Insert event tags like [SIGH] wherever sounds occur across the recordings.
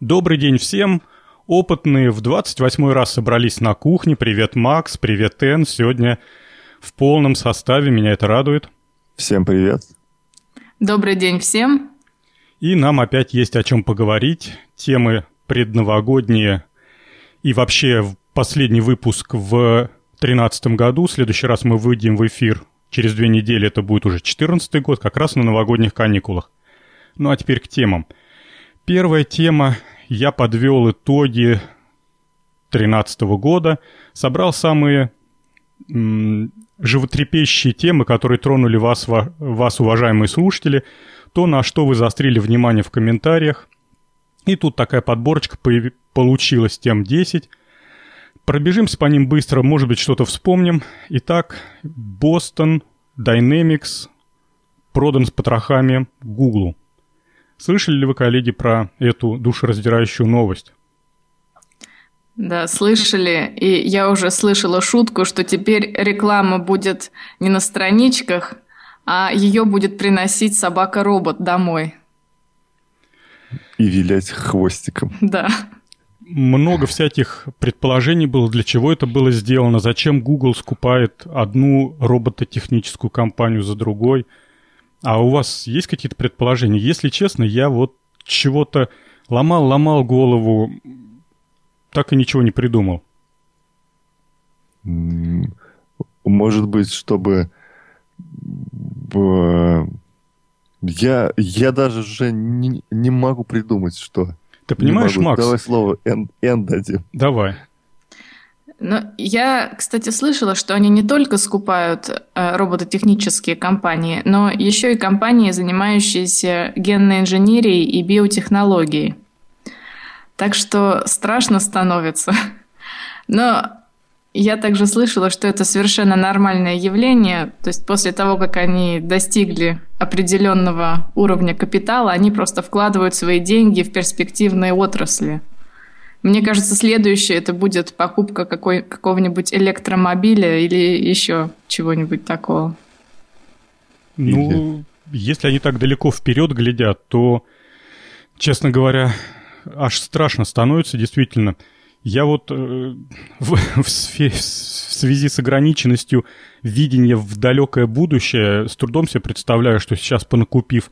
Добрый день всем! Опытные в 28 раз собрались на кухне. Привет, Макс, привет, Эн. Сегодня в полном составе, меня это радует. Всем привет. Добрый день всем. И нам опять есть о чем поговорить. Темы предновогодние и вообще последний выпуск в 2013 году. В следующий раз мы выйдем в эфир через две недели, это будет уже 2014 год, как раз на новогодних каникулах. Ну а теперь к темам. Первая тема. Я подвел итоги 2013 года, собрал самые м, животрепещущие темы, которые тронули вас, вас, уважаемые слушатели, то, на что вы заострили внимание в комментариях. И тут такая подборочка получилась тем 10. Пробежимся по ним быстро, может быть, что-то вспомним. Итак, Бостон Dynamics продан с потрохами Гуглу. Слышали ли вы, коллеги, про эту душераздирающую новость? Да, слышали. И я уже слышала шутку, что теперь реклама будет не на страничках, а ее будет приносить собака-робот домой. И вилять хвостиком. Да. Много всяких предположений было, для чего это было сделано, зачем Google скупает одну робототехническую компанию за другой – а у вас есть какие-то предположения? Если честно, я вот чего-то ломал-ломал голову, так и ничего не придумал. Может быть, чтобы... Я, я даже уже не, не могу придумать, что. Ты понимаешь, Макс? Давай слово N, N дадим. Давай. Но я, кстати, слышала, что они не только скупают э, робототехнические компании, но еще и компании, занимающиеся генной инженерией и биотехнологией. Так что страшно становится. Но я также слышала, что это совершенно нормальное явление. То есть после того, как они достигли определенного уровня капитала, они просто вкладывают свои деньги в перспективные отрасли – мне кажется, следующее это будет покупка какой, какого-нибудь электромобиля или еще чего-нибудь такого. Ну, если они так далеко вперед глядят, то, честно говоря, аж страшно становится, действительно. Я вот э, в, [LAUGHS] в, сфере, в связи с ограниченностью видения в далекое будущее с трудом себе представляю, что сейчас, понакупив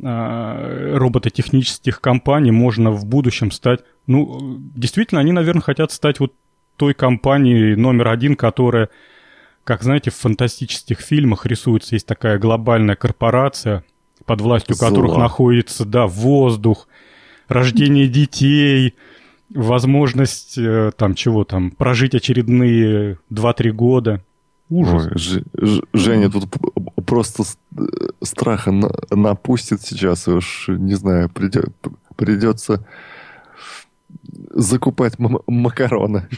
робототехнических компаний, можно в будущем стать ну, действительно, они, наверное, хотят стать вот той компанией номер один, которая, как знаете, в фантастических фильмах рисуется, есть такая глобальная корпорация, под властью Зло. которых находится, да, воздух, рождение детей, возможность э, там чего там, прожить очередные 2-3 года. Ужас. Ой, Ж, Ж, Женя тут просто страха напустит сейчас, уж не знаю, придет, придется закупать макароны.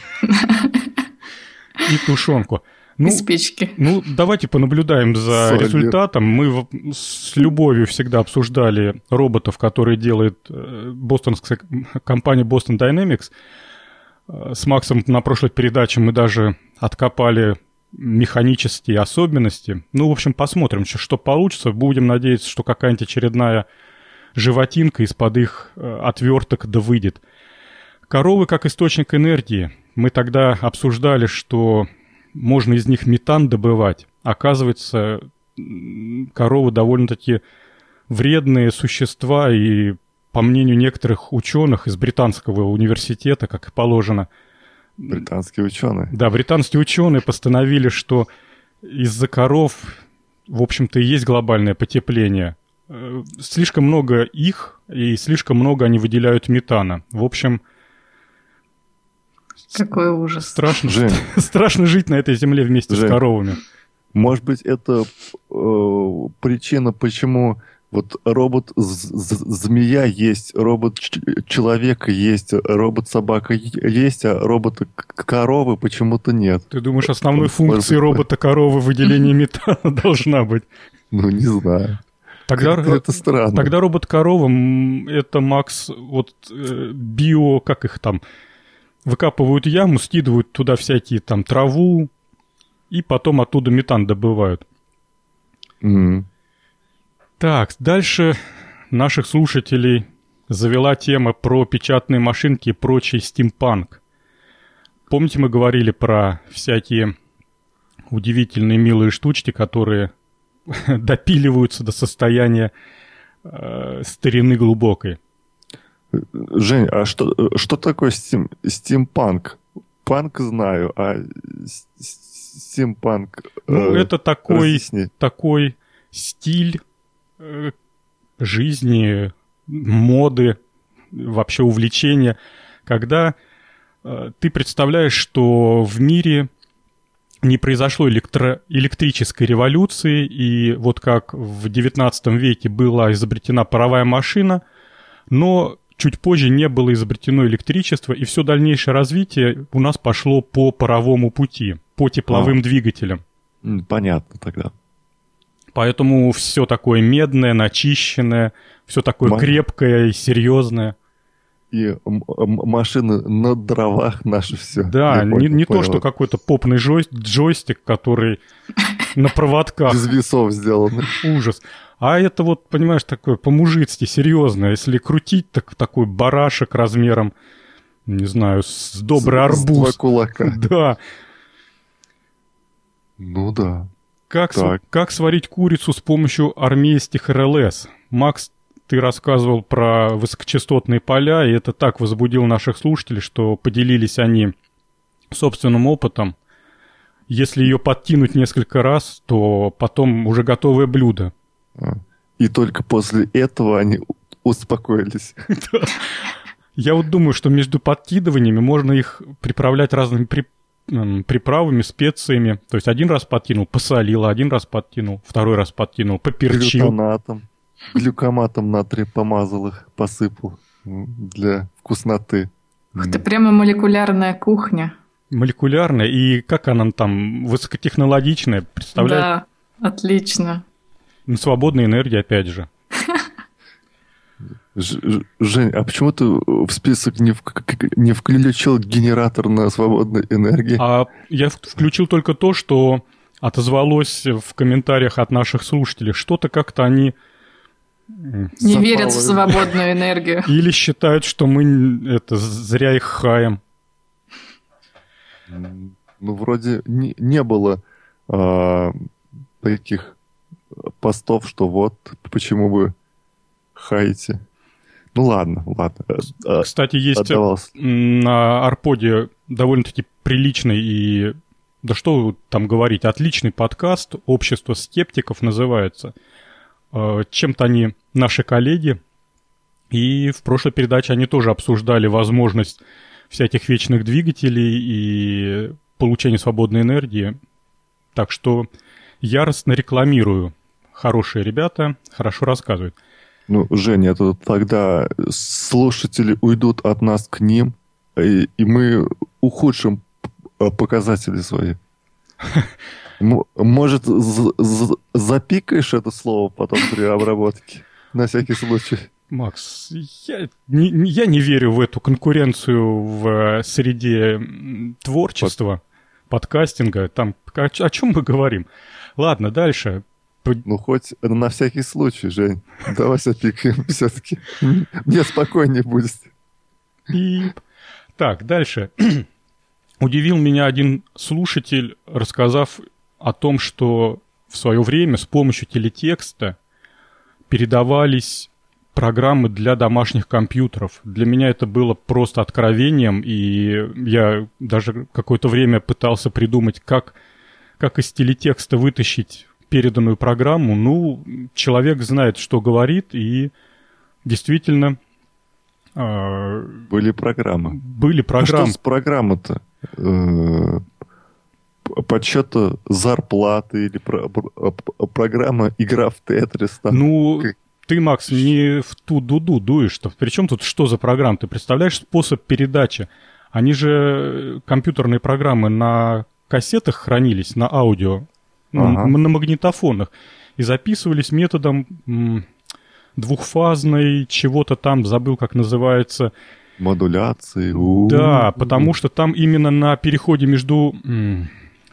И тушенку. Ну, и спички. Ну, давайте понаблюдаем за Солью. результатом. Мы с любовью всегда обсуждали роботов, которые делает э, бостонская компания Boston Dynamics. Э, с Максом на прошлой передаче мы даже откопали механические особенности. Ну, в общем, посмотрим, что получится. Будем надеяться, что какая-нибудь очередная животинка из-под их э, отверток да выйдет. Коровы как источник энергии. Мы тогда обсуждали, что можно из них метан добывать. Оказывается, коровы довольно-таки вредные существа, и по мнению некоторых ученых из британского университета, как и положено... Британские ученые. Да, британские ученые постановили, что из-за коров, в общем-то, и есть глобальное потепление. Э, слишком много их, и слишком много они выделяют метана. В общем, какой ужас. Страшно, Жень, [LAUGHS] страшно жить на этой земле вместе Жень, с коровами. Может быть, это э, причина, почему вот робот-змея есть, робот-человек есть, робот-собака есть, а робот-коровы почему-то нет. Ты думаешь, основной функцией робота-коровы выделение [LAUGHS] метана должна быть? Ну, не знаю. Тогда, это странно. Тогда робот-корова, это, Макс, вот э, био, как их там, выкапывают яму, скидывают туда всякие там траву, и потом оттуда метан добывают. Mm. Так, дальше наших слушателей завела тема про печатные машинки и прочий стимпанк. Помните, мы говорили про всякие удивительные милые штучки, которые [LAUGHS] допиливаются до состояния э, старины глубокой. Жень, а что, что такое стим, стимпанк? Панк знаю, а стимпанк... Ну, э, это такой, такой стиль жизни, моды, вообще увлечения, когда э, ты представляешь, что в мире не произошло электро электрической революции, и вот как в XIX веке была изобретена паровая машина, но чуть позже не было изобретено электричество, и все дальнейшее развитие у нас пошло по паровому пути, по тепловым а. двигателям. Понятно тогда. Поэтому все такое медное, начищенное, все такое Ма... крепкое и серьезное. И машины на дровах наши все. Да, не, не то, что какой-то попный джой, джойстик, который на проводках. Без весов сделан. Ужас. А это вот, понимаешь, такое по-мужицки, серьезно. Если крутить, так такой барашек размером, не знаю, с добрый арбуз. С два кулака. [LAUGHS] Да. Ну да. Как, св- как сварить курицу с помощью армейских РЛС? Макс, ты рассказывал про высокочастотные поля, и это так возбудило наших слушателей, что поделились они собственным опытом. Если ее подтянуть несколько раз, то потом уже готовое блюдо. А. И только после этого они успокоились. [LAUGHS] Я вот думаю, что между подкидываниями можно их приправлять разными приправами, специями. То есть один раз подкинул, посолил, один раз подкинул, второй раз подкинул, поперчил. Глютонатом. Глюкоматом натрия помазал их, посыпал для вкусноты. Ух ты, прямо молекулярная кухня. Молекулярная, и как она там, высокотехнологичная, представляешь? Да, отлично. Свободная энергия, опять же. Жень, а почему ты в список не, в, не включил генератор на свободной энергии? А я включил только то, что отозвалось в комментариях от наших слушателей. Что-то как-то они... Не запало. верят в свободную энергию. [LAUGHS] Или считают, что мы это зря их хаем. Ну, вроде не, не было а, таких постов, что вот почему вы хаете. Ну ладно, ладно. Э, э, Кстати, есть Отдавался. на Арподе довольно-таки приличный и, да что там говорить, отличный подкаст «Общество скептиков» называется. Э, чем-то они наши коллеги, и в прошлой передаче они тоже обсуждали возможность всяких вечных двигателей и получения свободной энергии. Так что яростно рекламирую. Хорошие ребята, хорошо рассказывают. Ну, Женя, это тогда слушатели уйдут от нас к ним, и, и мы ухудшим показатели свои. [LAUGHS] Может, запикаешь это слово потом при обработке? На всякий случай. Макс, я не, я не верю в эту конкуренцию в среде творчества, подкастинга. Там о, о чем мы говорим? Ладно, дальше. Ну, хоть на всякий случай, Жень. Давай запикаем [LAUGHS] все-таки. Мне спокойнее будет. И... Так, дальше. [CLEARS THROAT] Удивил меня один слушатель, рассказав о том, что в свое время с помощью телетекста передавались программы для домашних компьютеров. Для меня это было просто откровением, и я даже какое-то время пытался придумать, как, как из телетекста вытащить переданную программу, ну, человек знает, что говорит, и действительно... Э, были программы. Были программы. А что с программы-то? Э, подсчета зарплаты или про, про, программа игра в Тетрис? Там, ну, как... ты, Макс, не в ту дуду дуешь. -то. Причем тут что за программа? Ты представляешь способ передачи? Они же компьютерные программы на кассетах хранились, на аудио ага. на магнитофонах. И записывались методом двухфазной чего-то там, забыл, как называется. Модуляции. Да, потому что там именно на переходе между,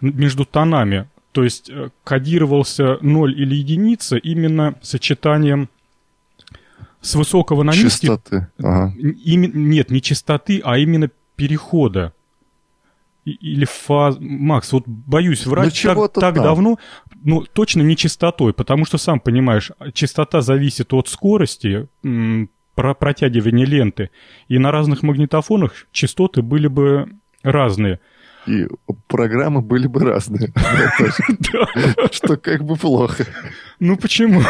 между тонами, то есть э, кодировался 0 или единица именно сочетанием с высокого на низкий... Частоты. Ага. Нет, не частоты, а именно перехода. Или фаз... Макс, вот боюсь врать Ну, так, так там. давно, ну, точно не частотой, потому что, сам понимаешь, частота зависит от скорости про протягивания ленты, и на разных магнитофонах частоты были бы разные. И программы были бы разные. [LAUGHS] Что как бы плохо. Ну почему?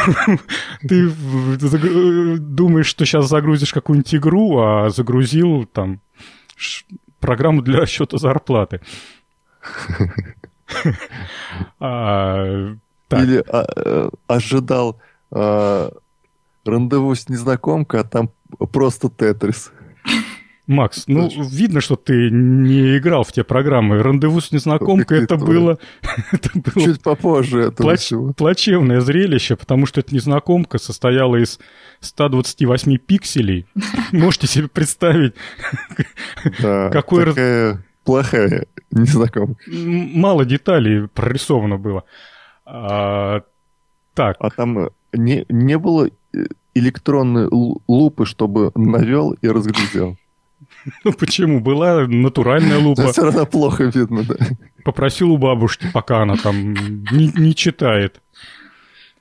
Ты загру- думаешь, что сейчас загрузишь какую-нибудь игру, а загрузил там программу для расчета зарплаты. [LAUGHS] А, Или а, э, ожидал а, рандеву с незнакомкой, а там просто Тетрис. Макс, ну видно, что ты не играл в те программы. Рандеву с незнакомкой это было, [LAUGHS] это было Чуть попозже этого плач- всего. плачевное зрелище, потому что эта незнакомка состояла из 128 пикселей. [LAUGHS] Можете себе представить, [LAUGHS] Да, какой раз- такая плохая незнакомка. Мало деталей прорисовано было. А, так, А там э, не, не было э, электронной лу- лупы, чтобы навел и разглядел. [LAUGHS] ну почему? Была натуральная лупа. все равно плохо видно, да. Попросил у бабушки, пока она там не, не читает.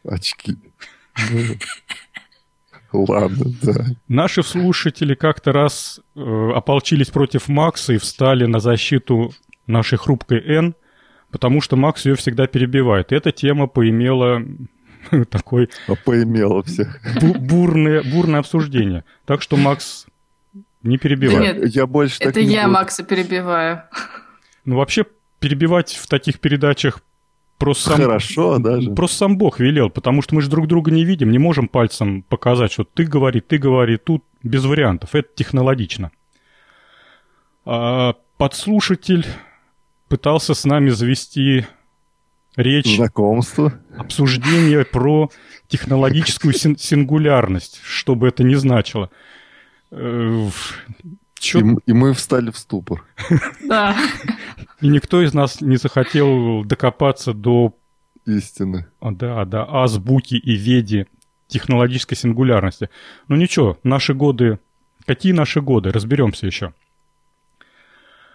Очки. Ладно, да. Наши слушатели как-то раз э, ополчились против Макса и встали на защиту нашей хрупкой Н, потому что Макс ее всегда перебивает. Эта тема поимела [LAUGHS] такой А поимело всех. бу- бурное, бурное обсуждение. Так что, Макс, не перебивай. Да нет, Я больше так Это не я буду. Макса перебиваю. Ну, вообще, перебивать в таких передачах просто сам, Хорошо даже. просто сам Бог велел, потому что мы же друг друга не видим, не можем пальцем показать, что ты говори, ты говори, тут без вариантов. Это технологично. А подслушатель пытался с нами завести речь, Знакомство. обсуждение про технологическую син- сингулярность, что бы это ни значило. Э, чё- И, и мы встали в ступор. Да. И никто из нас не захотел докопаться до, Истины. а, да, до азбуки и веди технологической сингулярности. Ну ничего, наши годы... Какие наши годы? Разберемся еще.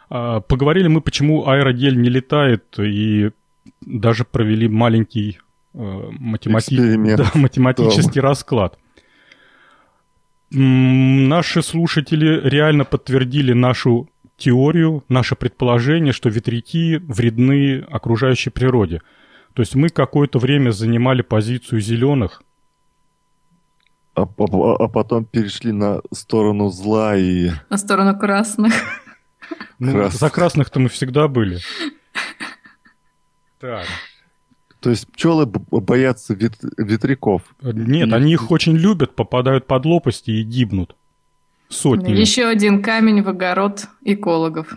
А, Поговорили мы, почему аэродель не летает, и даже провели маленький э, математи- Эксперимент [LAUGHS] да, математический расклад. Наши слушатели реально подтвердили нашу теорию, наше предположение, что ветряки вредны окружающей природе. То есть мы какое-то время занимали позицию зеленых, А, а- а потом перешли на сторону зла и... На сторону красных. Ну, Красных. за красных-то мы всегда были. Так. То есть пчелы боятся вет- ветряков. Нет, И- они их очень любят, попадают под лопасти и гибнут. Сотнями. Еще один камень в огород экологов.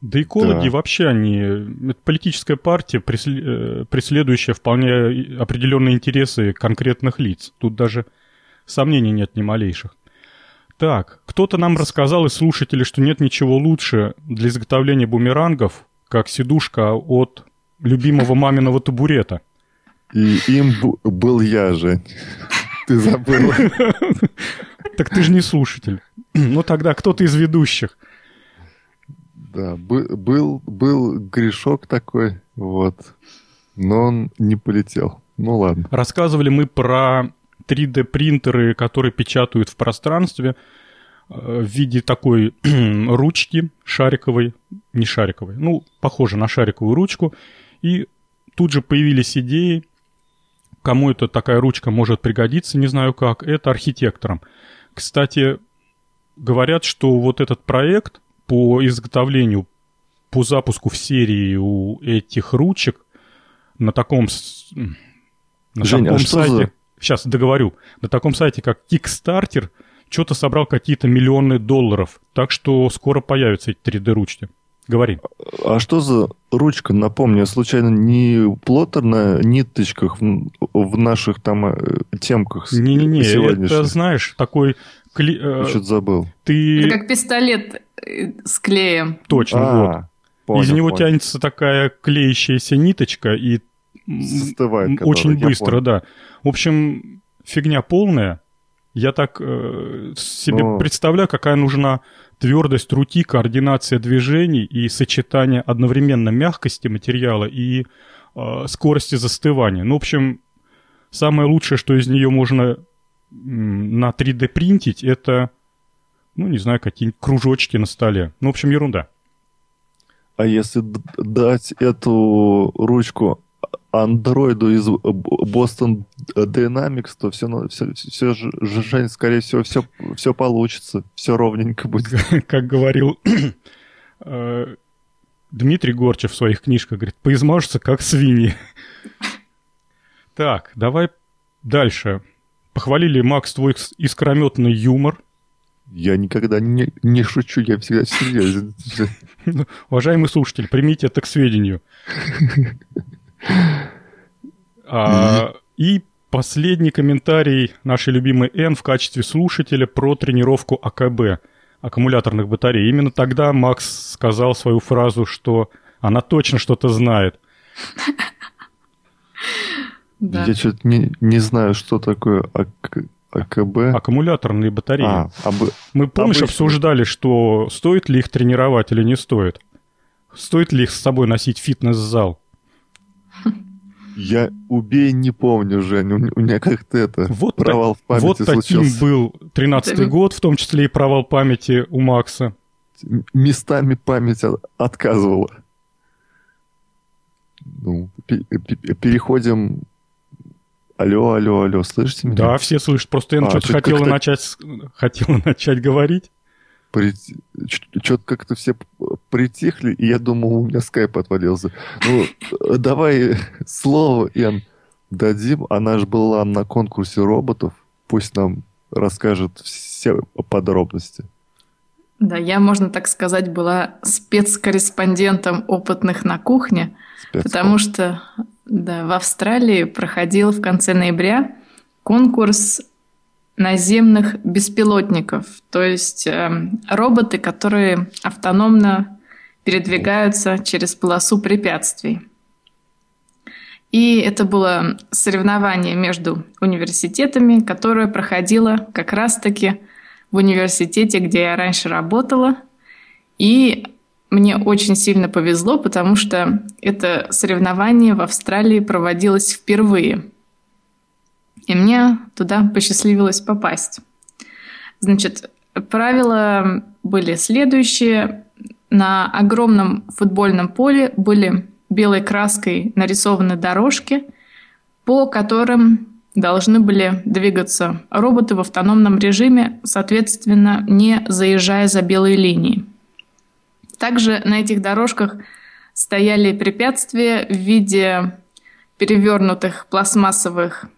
Да экологи Да. вообще они... Это политическая партия, э, преследующая вполне определенные интересы конкретных лиц. Тут даже сомнений нет ни малейших. Так, кто-то нам рассказал из слушателей, что нет ничего лучше для изготовления бумерангов, как сидушка от любимого маминого табурета. И им был я, Жень. [LAUGHS] Ты забыл. Так ты же не слушатель. Ну тогда кто-то из ведущих. Да, бы- был, был грешок такой, вот. Но он не полетел. Ну ладно. Рассказывали мы про 3D-принтеры, которые печатают в пространстве э, в виде такой [CLEARS THROAT] ручки шариковой, не шариковой, ну, похоже на шариковую ручку. И тут же появились идеи, кому эта такая ручка может пригодиться, не знаю как, это архитекторам. Кстати, говорят, что вот этот проект по изготовлению, по запуску в серии у этих ручек на таком, на Жень, а таком что сайте, за- сейчас договорю, на таком сайте, как Kickstarter, что-то собрал какие-то миллионы долларов. Так что скоро появятся эти 3D-ручки. Говори. А что за ручка? Напомню, случайно не плоттер на ниточках в, в наших там э, темках Не-не-не, это, знаешь, такой... кли- э, Я что-то забыл. ты... Это как пистолет э, с клеем. Точно, вот. А, понял, Из него понял. тянется такая клеящаяся ниточка и Застывает, очень быстро, понял. да. В общем, фигня полная. Я так э, себе Но... представляю, какая нужна твердость руки, координация движений и сочетание одновременно мягкости материала и э, скорости застывания. Ну, в общем, самое лучшее, что из нее можно на 3D принтить, это, ну, не знаю, какие-нибудь кружочки на столе. Ну, в общем, ерунда. А если дать эту ручку андроиду из Boston Dynamics, то все, все, все Жень, скорее всего, все, все получится, все ровненько будет. Как говорил [CLEARS THROAT] э, Дмитрий Горчев в своих книжках, говорит, поизмажутся как свиньи. [LAUGHS] Так, давай дальше. Похвалили, Макс, твой искрометный юмор. Я никогда не, не шучу, я всегда серьезен. [LAUGHS] Уважаемый слушатель, примите это к сведению. [LAUGHS] А, и последний комментарий нашей любимой Н в качестве слушателя про тренировку АКБ, аккумуляторных батарей. Именно тогда Макс сказал свою фразу, что она точно что-то знает. Да. Я что-то не, не знаю, что такое АК, АКБ. Аккумуляторные батареи. А, об... Мы, помнишь, обычно... обсуждали, что стоит ли их тренировать или не стоит? Стоит ли их с собой носить в фитнес-зал? Я убей не помню, Жень. У меня как-то это вот провал так, в памяти Вот таким случился. был 13-й год, в том числе и провал памяти у Макса. Местами память отказывала. Ну, переходим Алло, алло, алло, слышите меня? Да, все слышат. Просто я а, что-то хотела начать, хотела [LAUGHS] начать говорить. При... Что-то как-то все притихли, и я думал, у меня скайп отвалился. Ну, давай слово, Эн, дадим. Она же была на конкурсе роботов. Пусть нам расскажет все подробности. Да, я, можно так сказать, была спецкорреспондентом опытных на кухне, Спецкор. потому что да, в Австралии проходил в конце ноября конкурс наземных беспилотников, то есть э, роботы, которые автономно передвигаются через полосу препятствий. И это было соревнование между университетами, которое проходило как раз-таки в университете, где я раньше работала. И мне очень сильно повезло, потому что это соревнование в Австралии проводилось впервые. И мне туда посчастливилось попасть. Значит, правила были следующие. На огромном футбольном поле были белой краской нарисованы дорожки, по которым должны были двигаться роботы в автономном режиме, соответственно, не заезжая за белые линии. Также на этих дорожках стояли препятствия в виде перевернутых пластмассовых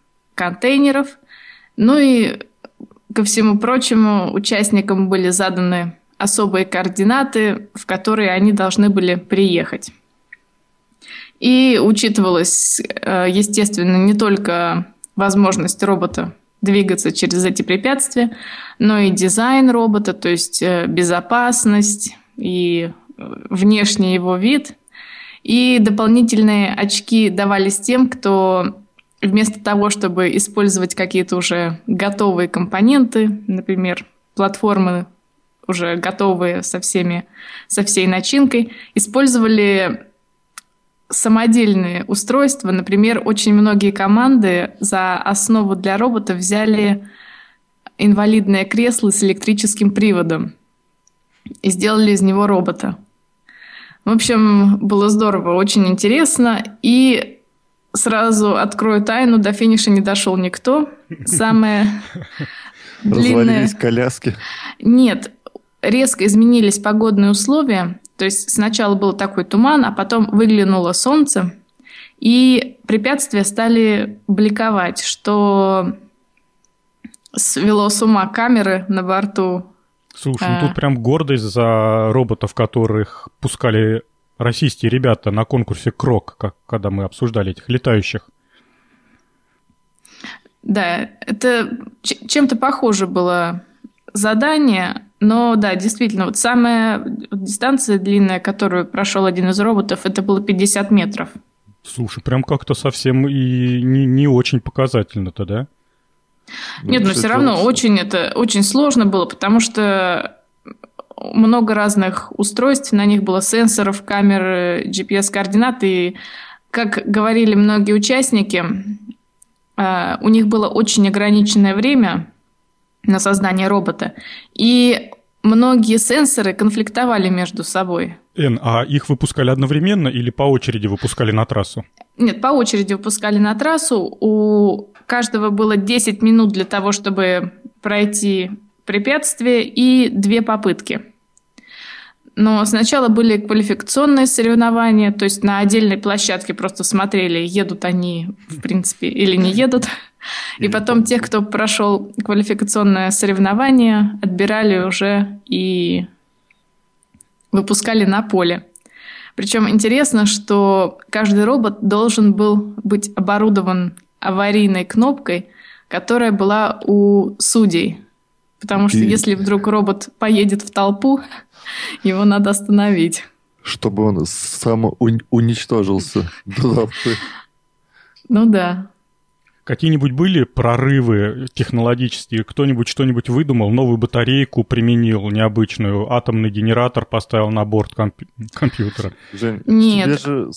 контейнеров. Ну и ко всему прочему участникам были заданы особые координаты, в которые они должны были приехать. И учитывалось, э, естественно, не только возможность робота двигаться через эти препятствия, но и дизайн робота, то есть э, безопасность, и э, внешний его вид. И дополнительные очки давались тем, кто вместо того, чтобы использовать какие-то уже готовые компоненты, например, платформы уже готовые со, всеми, со всей начинкой, использовали самодельные устройства. Например, очень многие команды за основу для робота взяли инвалидное кресло с электрическим приводом и сделали из него робота. В общем, было здорово, очень интересно. И сразу открою тайну, до финиша не дошел никто. Самое [LAUGHS] длинное... коляски? Нет, резко изменились погодные условия. То есть сначала был такой туман, а потом выглянуло солнце, и препятствия стали бликовать, что свело с ума камеры на борту Слушай, ну тут прям гордость за роботов, которых пускали российские ребята на конкурсе Крок, как когда мы обсуждали этих летающих. Да, это чем-то похоже было задание, но да, действительно, вот самая дистанция длинная, которую прошел один из роботов, это было 50 метров. Слушай, прям как-то совсем и не, не очень показательно-то, да? Ну, Нет, но все равно очень это очень сложно было, потому что много разных устройств, на них было сенсоров, камер, GPS-координат, и, как говорили многие участники, а, у них было очень ограниченное время на создание робота, и многие сенсоры конфликтовали между собой. Эн, а их выпускали одновременно или по очереди выпускали на трассу? Нет, по очереди выпускали на трассу. У каждого было 10 минут для того, чтобы пройти препятствие и две попытки. Но сначала были квалификационные соревнования, то есть на отдельной площадке просто смотрели, едут они, в принципе, или не едут. И потом тех, кто прошел квалификационное соревнование, отбирали уже и выпускали на поле. Причем интересно, что каждый робот должен был быть оборудован аварийной кнопкой, которая была у судей. Потому что если вдруг робот поедет в толпу, [LAUGHS] его надо остановить. Чтобы он сам уничтожился [LAUGHS] до толпы. Ну да. Какие-нибудь были прорывы технологические? Кто-нибудь что-нибудь выдумал? Новую батарейку применил необычную? Атомный генератор поставил на борт комп- компьютера? Жень, Нет. тебе же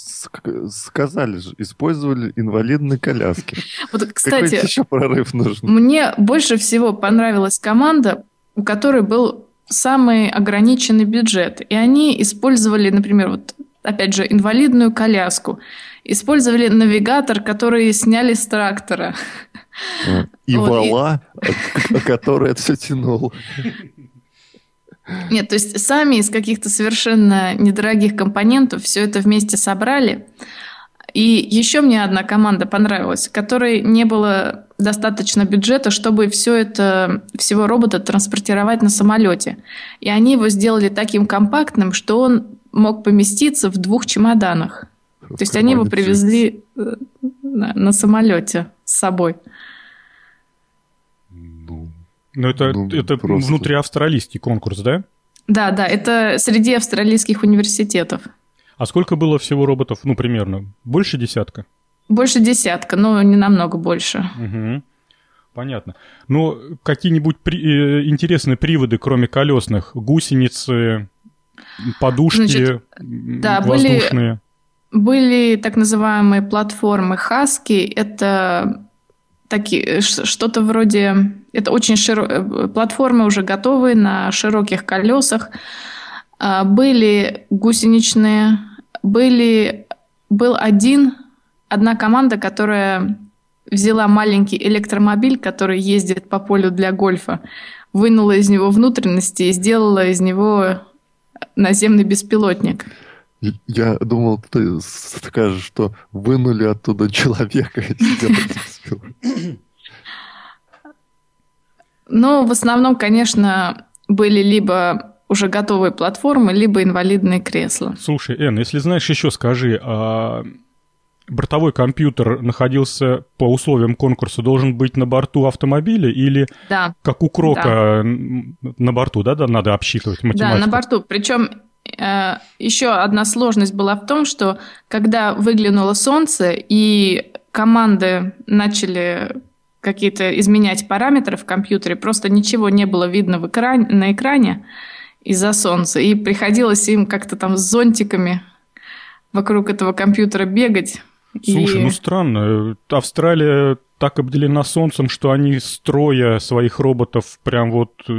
сказали же, использовали инвалидные коляски. Вот, кстати, Какой еще прорыв нужен? Мне больше всего понравилась команда, у которой был самый ограниченный бюджет. И они использовали, например, вот опять же, инвалидную коляску – использовали навигатор, который сняли с трактора. [LAUGHS] И вот, вала, и... [LAUGHS] который это все тянул. Нет, то есть сами из каких-то совершенно недорогих компонентов все это вместе собрали. И еще мне одна команда понравилась, которой не было достаточно бюджета, чтобы все это, всего робота транспортировать на самолете. И они его сделали таким компактным, что он мог поместиться в двух чемоданах. То есть они его привезли э, на, на самолете с собой. Ну, ну это, ну, это просто... внутриавстралийский конкурс, да? Да, да, это среди австралийских университетов. А сколько было всего роботов, ну, примерно? Больше десятка? Больше десятка, но не намного больше. Угу. Понятно. Но какие-нибудь при, э, интересные приводы, кроме колесных? Гусеницы, подушки Значит, да, воздушные? Были были так называемые платформы Husky. Это такие, что-то вроде... Это очень широкие... Платформы уже готовые на широких колесах. А, были гусеничные, были... Был один, одна команда, которая взяла маленький электромобиль, который ездит по полю для гольфа, вынула из него внутренности и сделала из него наземный беспилотник. Я думал, ты скажешь, что вынули оттуда человека Ну, в основном, конечно, были либо уже готовые платформы, либо инвалидные кресла. Слушай, Эн, если знаешь, еще скажи, а бортовой компьютер находился по условиям конкурса, должен быть на борту автомобиля или да. как у Крока да. на борту, да, да, надо обсчитывать математику? Да, на борту. Причем Э, еще одна сложность была в том, что когда выглянуло солнце и команды начали какие-то изменять параметры в компьютере, просто ничего не было видно в экране, на экране из-за солнца. И приходилось им как-то там с зонтиками вокруг этого компьютера бегать. Слушай, и... ну странно. Австралия так обделена солнцем, что они строя своих роботов прям вот... Э,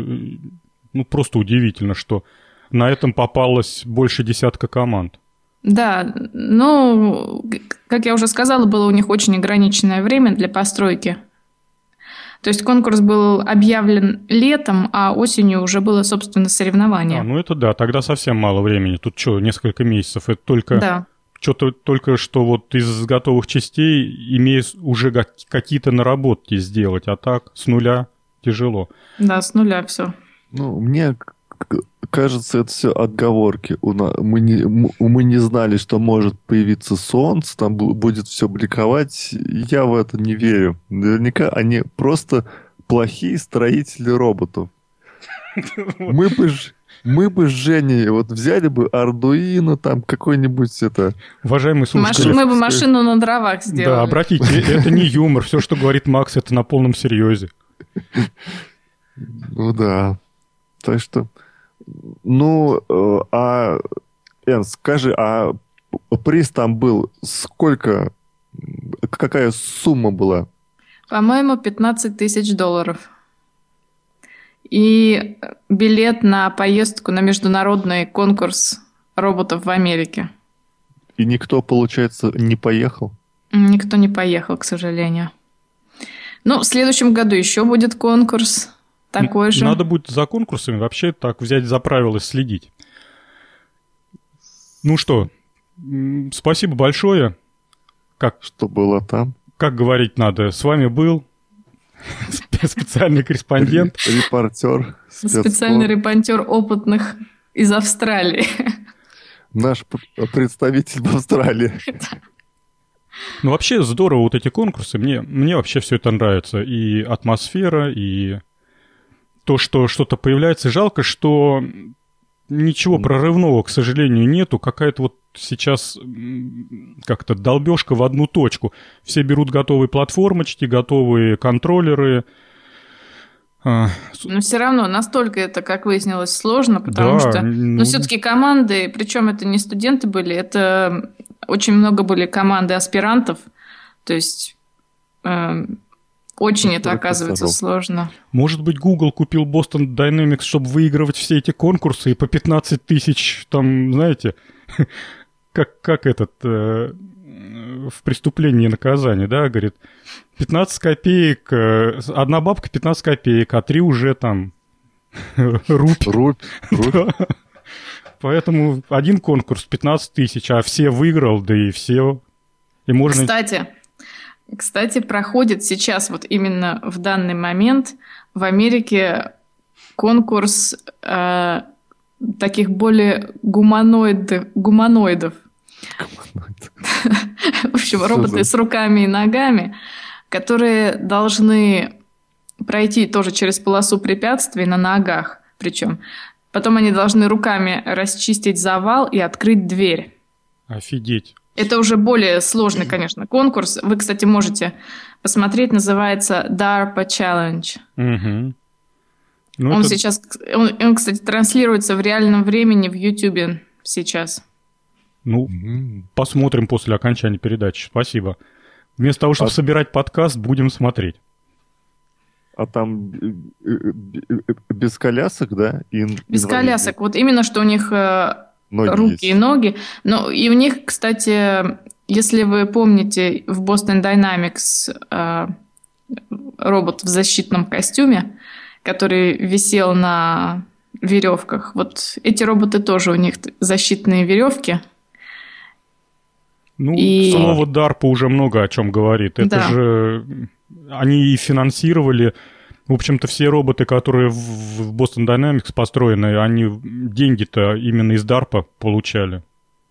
ну, просто удивительно, что на этом попалось больше десятка команд. Да, ну, как я уже сказала, было у них очень ограниченное время для постройки. То есть конкурс был объявлен летом, а осенью уже было, собственно, соревнование. А, ну это да, тогда совсем мало времени. Тут что, несколько месяцев? Это только... Да. Что-то только что вот из готовых частей имея уже какие-то наработки сделать, а так с нуля тяжело. Да, с нуля все. Ну, мне кажется, это все отговорки. Мы не, мы не знали, что может появиться солнце, там будет все бликовать. Я в это не верю. Наверняка они просто плохие строители роботов. [LAUGHS] Мы бы мы бы с Женей вот взяли бы Ардуино, там какой-нибудь это... Уважаемый слушатель... Маш... Мы бы машину на дровах сделали. Да, обратите, это не юмор. Все, что говорит Макс, это на полном серьезе. Ну да. Так что, ну, э, а, Эн, скажи, а приз там был сколько, какая сумма была? По-моему, 15 тысяч долларов. И билет на поездку на международный конкурс роботов в Америке. И никто, получается, не поехал? Никто не поехал, к сожалению. Ну, в следующем году еще будет конкурс такой же. Надо будет за конкурсами вообще так взять за правило следить. Ну что, спасибо большое. Как? Что было там? Как говорить надо? С вами был [LAUGHS] [LAUGHS] специальный корреспондент. Репортер. Специальный репортер опытных из Австралии. Наш представитель в Австралии. [LAUGHS] Ну, вообще здорово вот эти конкурсы. Мне, мне вообще все это нравится. И атмосфера, и то, что что-то появляется. Жалко, что ничего прорывного, к сожалению, нету. Какая-то вот сейчас как-то долбежка в одну точку. Все берут готовые платформочки, готовые контроллеры. А, Но все равно настолько это, как выяснилось, сложно, потому да, что, ну, ну все-таки команды, причем это не студенты были, это очень много были команды аспирантов, то есть э, очень это, это оказывается сложно. Может быть, Google купил Boston Dynamics, чтобы выигрывать все эти конкурсы и по 15 тысяч, там, знаете, [LAUGHS] как, как этот э, в преступлении и наказании, да, говорит, 15 копеек, э, одна бабка 15 копеек, а три уже там [LAUGHS] рубь. Рубь, рубь. Поэтому один конкурс 15 тысяч, а все выиграл, да и все. И можно... Кстати, кстати, проходит сейчас вот именно в данный момент в Америке конкурс э, таких более гуманоид, гуманоидов. [LAUGHS] В общем, роботы с руками и ногами, которые должны пройти тоже через полосу препятствий на ногах причем. Потом они должны руками расчистить завал и открыть дверь. Офигеть. Это уже более сложный, конечно, конкурс. Вы, кстати, можете посмотреть, называется DARPA Challenge. Угу. Ну, он это... сейчас, он, он, кстати, транслируется в реальном времени в YouTube сейчас. Ну, посмотрим после окончания передачи. Спасибо. Вместо того, чтобы а... собирать подкаст, будем смотреть. А там э, э, э, без колясок, да? И без колясок. Вот именно, что у них ноги руки есть. и ноги. Но и у них, кстати, если вы помните, в Boston Dynamics э, робот в защитном костюме, который висел на веревках. Вот эти роботы тоже у них защитные веревки. Ну, и... слово DARPA уже много о чем говорит. Это да. же они и финансировали в общем-то, все роботы, которые в Boston Dynamics построены, они деньги-то именно из DARPA получали.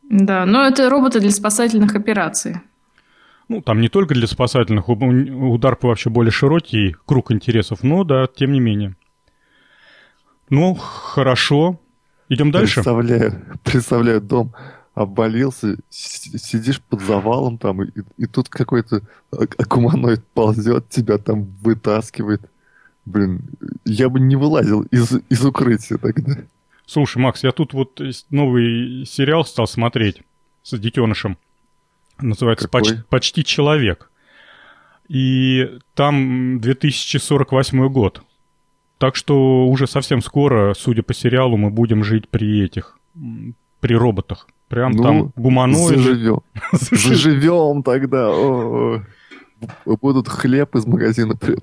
Да, но это роботы для спасательных операций. Ну, там не только для спасательных, у, у DARPA вообще более широкий круг интересов, но да, тем не менее. Ну, хорошо. Идем дальше. Представляю, представляю дом обвалился, сидишь под завалом там, и, и тут какой-то гуманоид ползет, тебя там вытаскивает. Блин, я бы не вылазил из, из укрытия тогда. Слушай, Макс, я тут вот новый сериал стал смотреть с детенышем. Называется Поч «Почти человек». И там 2048 год. Так что уже совсем скоро, судя по сериалу, мы будем жить при этих, при роботах. Прям ну, там гуманоиды. Заживем. [LAUGHS] Заживем тогда. О -о -о будут хлеб из магазина при,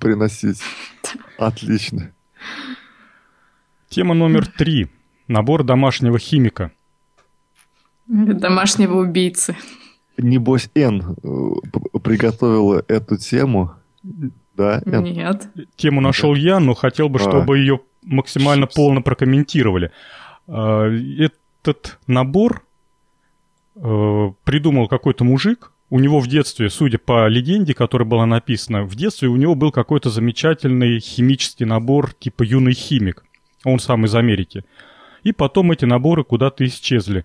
приносить. Отлично. Тема номер три. Набор домашнего химика. Домашнего убийцы. Небось, Н э, приготовила эту тему. Да, Н? Нет. Тему нашел я, но хотел бы, а. чтобы а. ее максимально полно прокомментировали. А, этот набор э, придумал какой-то мужик, у него в детстве, судя по легенде, которая была написана, в детстве у него был какой-то замечательный химический набор типа «Юный химик». Он сам из Америки. И потом эти наборы куда-то исчезли.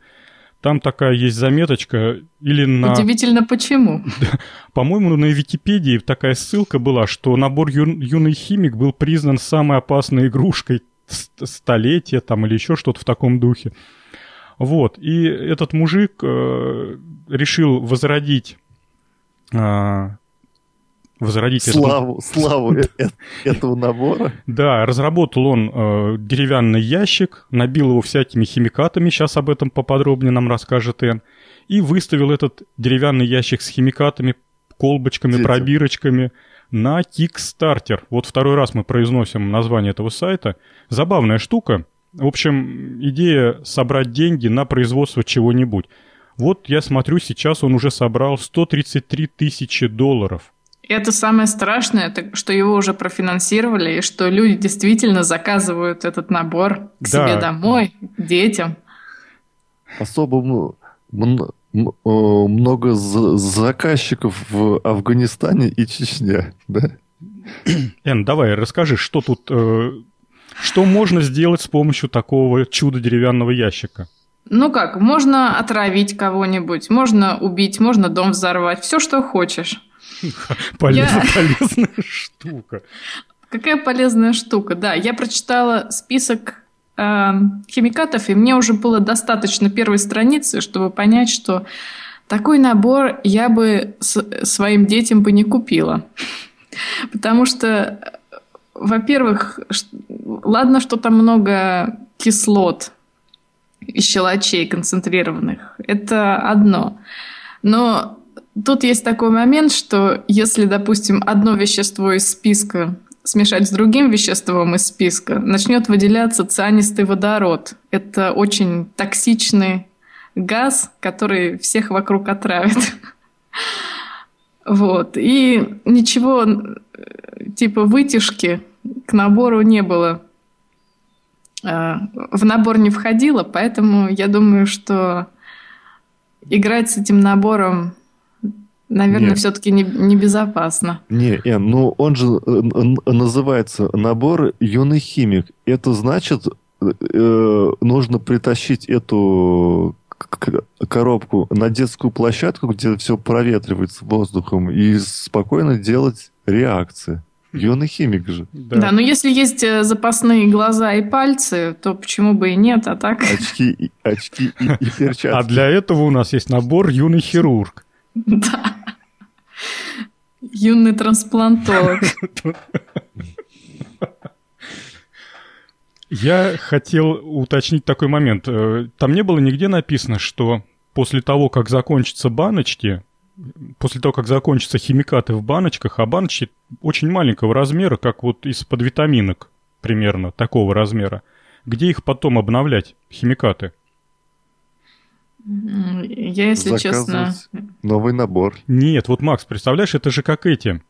там такая есть заметочка или на... Удивительно, почему? [LAUGHS] По-моему, на Википедии такая ссылка была, что набор ю... «Юный химик» был признан самой опасной игрушкой столетия там или еще что-то в таком духе. Вот, и этот мужик э, решил возродить э, возродить славу, это... славу э, э, этого набора. Да, разработал он э, деревянный ящик, набил его всякими химикатами, сейчас об этом поподробнее нам расскажет Эн, и выставил этот деревянный ящик с химикатами, колбочками, Детям. пробирочками на Kickstarter. Вот второй раз мы произносим название этого сайта. Забавная штука. В общем, идея собрать деньги на производство чего-нибудь. Вот я смотрю, сейчас он уже собрал 133 тысячи долларов. Это самое страшное, это, что его уже профинансировали, и что люди действительно заказывают этот набор к да. себе домой, детям. Особо много заказчиков в Афганистане и Чечне, да? Эн, давай, расскажи, что тут, э, что можно сделать с помощью такого чуда деревянного ящика? Ну как, можно отравить кого-нибудь, можно убить, можно дом взорвать, все, что хочешь. [LAUGHS] Полезная, полезная [LAUGHS] штука. Какая полезная штука, да. Я прочитала список э, химикатов, и мне уже было достаточно первой страницы, чтобы понять, что такой набор я бы с, своим детям бы не купила. [LAUGHS] Потому что, во-первых, ладно, что там много кислот и щелочей концентрированных. Это одно. Но Тут есть такой момент, что если, допустим, одно вещество из списка смешать с другим веществом из списка, начнет выделяться цианистый водород. Это очень токсичный газ, который всех вокруг отравит. [LAUGHS] Вот. И ничего типа вытяжки к набору не было. А, в набор не входило, поэтому я думаю, что играть с этим набором Наверное, все-таки не, небезопасно. Не, Эн, ну он же э, называется набор юный химик. Это значит, э, нужно притащить эту коробку на детскую площадку, где все проветривается воздухом, и спокойно делать реакции. Юный химик же. Да. да, но если есть э, запасные глаза и пальцы, то почему бы и нет, а так? Очки, очки и, и [LAUGHS] перчатки. А для этого у нас есть набор юный хирург. [LAUGHS] Да. Юный трансплантолог. [LAUGHS] Я хотел уточнить такой момент. Э, там не было нигде написано, что после того, как закончатся баночки, после того, как закончатся химикаты в баночках, а баночки очень маленького размера, как вот из-под витаминок примерно такого размера, где их потом обновлять, химикаты? Я, если честно... Новый набор. Нет, вот, Макс, представляешь, это же как эти.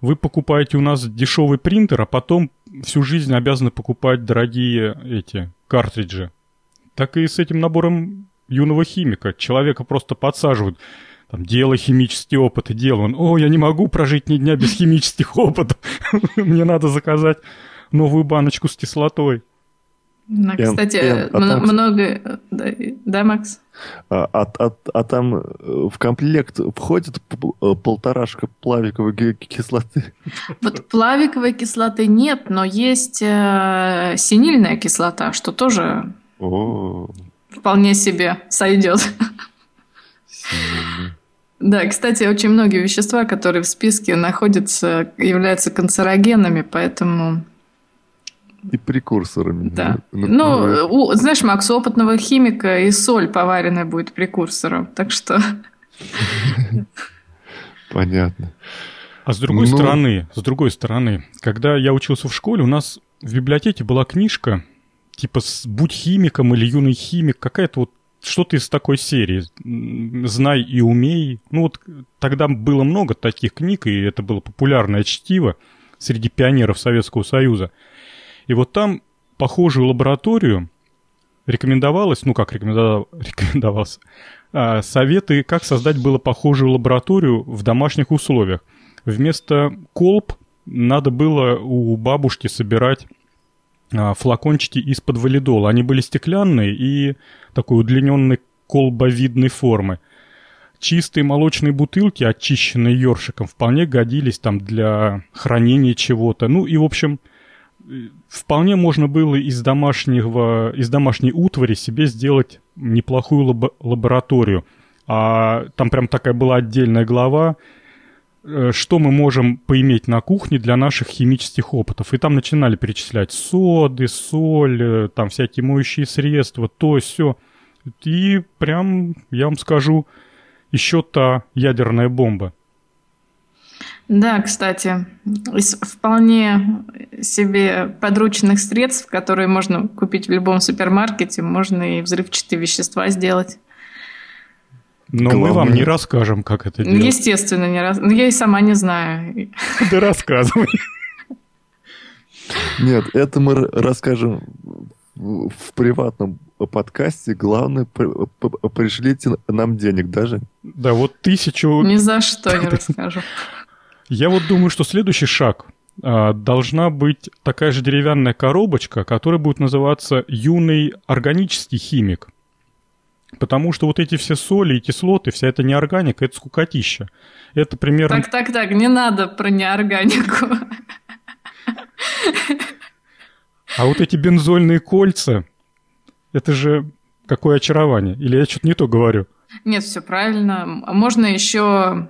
Вы покупаете у нас дешевый принтер, а потом всю жизнь обязаны покупать дорогие эти картриджи. Так и с этим набором юного химика. Человека просто подсаживают. Там, делай химический опыт, и делай. Он, о, я не могу прожить ни дня без химических опытов. [LAUGHS] Мне надо заказать новую баночку с кислотой. Ну, кстати, а там, много... Да, да, Макс? А, а, а, а там э, в комплект входит э, полторашка плавиковой кислоты? Вот плавиковой кислоты нет, но есть э, синильная кислота, что тоже О. вполне себе сойдет. Да, кстати, очень многие вещества, которые в списке находятся, являются канцерогенами, поэтому и прекурсорами. Да. Ну, у, знаешь, Макс, у опытного химика и соль поваренная будет прекурсором, так что... [LAUGHS] Понятно. А с другой ну... стороны, с другой стороны, когда я учился в школе, у нас в библиотеке была книжка, типа «Будь химиком» или «Юный химик», какая-то вот что-то из такой серии. «Знай и умей». Ну вот тогда было много таких книг, и это было популярное чтиво среди пионеров Советского Союза. И вот там похожую лабораторию рекомендовалось, ну как рекомендовал, [LAUGHS] рекомендовался, а, советы, как создать было похожую лабораторию в домашних условиях. Вместо колб надо было у бабушки собирать флакончики из-под валидола. Они были стеклянные и такой удлиненной колбовидной формы. Чистые молочные бутылки, очищенные ёршиком, вполне годились там для хранения чего-то. Ну и, в общем, вполне можно было из, домашнего, из домашней утвари себе сделать неплохую лабо- лабораторию. А там прям такая была отдельная глава, э, что мы можем поиметь на кухне для наших химических опытов. И там начинали перечислять соды, соль, э, там всякие моющие средства, то, все. И прям, я вам скажу, еще та ядерная бомба. Да, кстати, из вполне себе подручных средств, которые можно купить в любом супермаркете, можно и взрывчатые вещества сделать. Но Главное. мы вам не расскажем, как это делать. Естественно, не раз. Ну, я и сама не знаю. Да рассказывай. Нет, это мы расскажем в приватном подкасте. Главное, пришлите нам денег даже. Да, вот тысячу... Ни за что не расскажу. Я вот думаю, что следующий шаг а, должна быть такая же деревянная коробочка, которая будет называться «Юный органический химик». Потому что вот эти все соли и кислоты, вся эта неорганика, это скукотища. Это примерно... Так, так, так, не надо про неорганику. А вот эти бензольные кольца, это же какое очарование. Или я что-то не то говорю? Нет, все правильно. Можно еще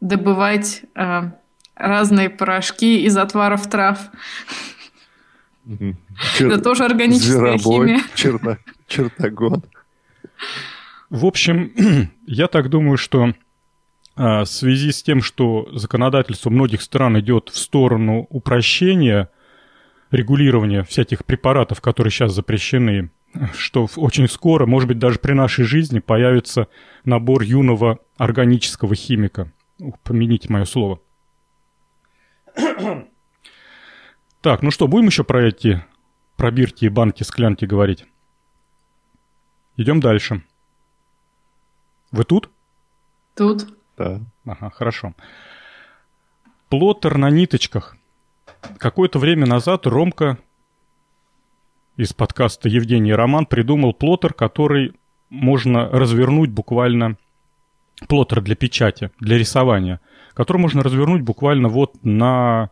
добывать э, разные порошки из отваров трав. Это тоже органическая химия. Черно, чертогон. В общем, [CLEARS THROAT] я так думаю, что а, в связи с тем, что законодательство многих стран идет в сторону упрощения регулирования всяких препаратов, которые сейчас запрещены, что очень скоро, может быть, даже при нашей жизни появится набор юного органического химика. Помяните мое слово. [CLEARS THROAT] Так, ну что, будем еще про эти пробирки, банки, склянки говорить? Идем дальше. Вы тут? Тут. Да. Ага, хорошо. Плоттер на ниточках. Какое-то время назад Ромка из подкаста Евгений Роман придумал плоттер, который можно развернуть буквально плоттер для печати, для рисования который можно развернуть буквально вот на...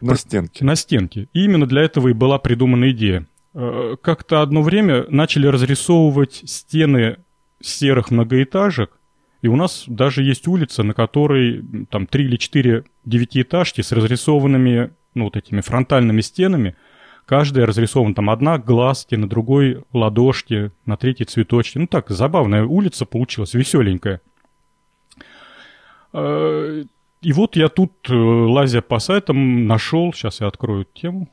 На стенке. На стенке. И именно для этого и была придумана идея. Э, как-то одно время начали разрисовывать стены серых многоэтажек, и у нас даже есть улица, на которой там три или четыре девятиэтажки с разрисованными, ну, вот этими фронтальными стенами. Каждая разрисована там одна глазки, на другой ладошки, на третьей цветочки. Ну так, забавная улица получилась, веселенькая. Э, и вот я тут, э, лазя по сайтам, нашел, сейчас я открою тему.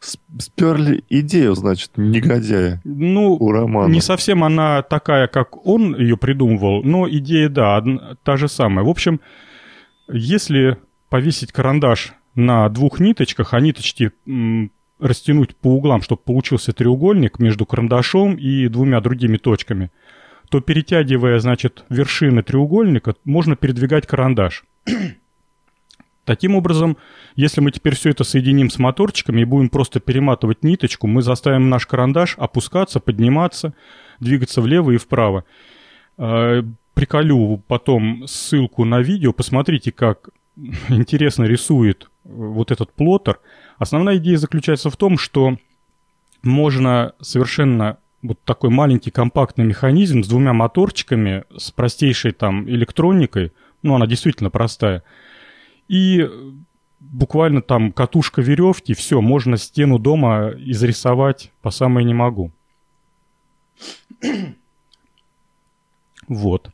Сперли идею, значит, негодяя. Ну, у романа. не совсем она такая, как он ее придумывал, но идея, да, та же самая. В общем, если повесить карандаш на двух ниточках, а ниточки растянуть по углам, чтобы получился треугольник между карандашом и двумя другими точками – то перетягивая, значит, вершины треугольника, можно передвигать карандаш. Таким образом, если мы теперь все это соединим с моторчиками и будем просто перематывать ниточку, мы заставим наш карандаш опускаться, подниматься, двигаться влево и вправо. А, приколю потом ссылку на видео, посмотрите, как интересно рисует вот этот плоттер. Основная идея заключается в том, что можно совершенно вот такой маленький компактный механизм с двумя моторчиками, с простейшей там электроникой, ну, она действительно простая, и буквально там катушка веревки, все, можно стену дома изрисовать по самое не могу. Вот.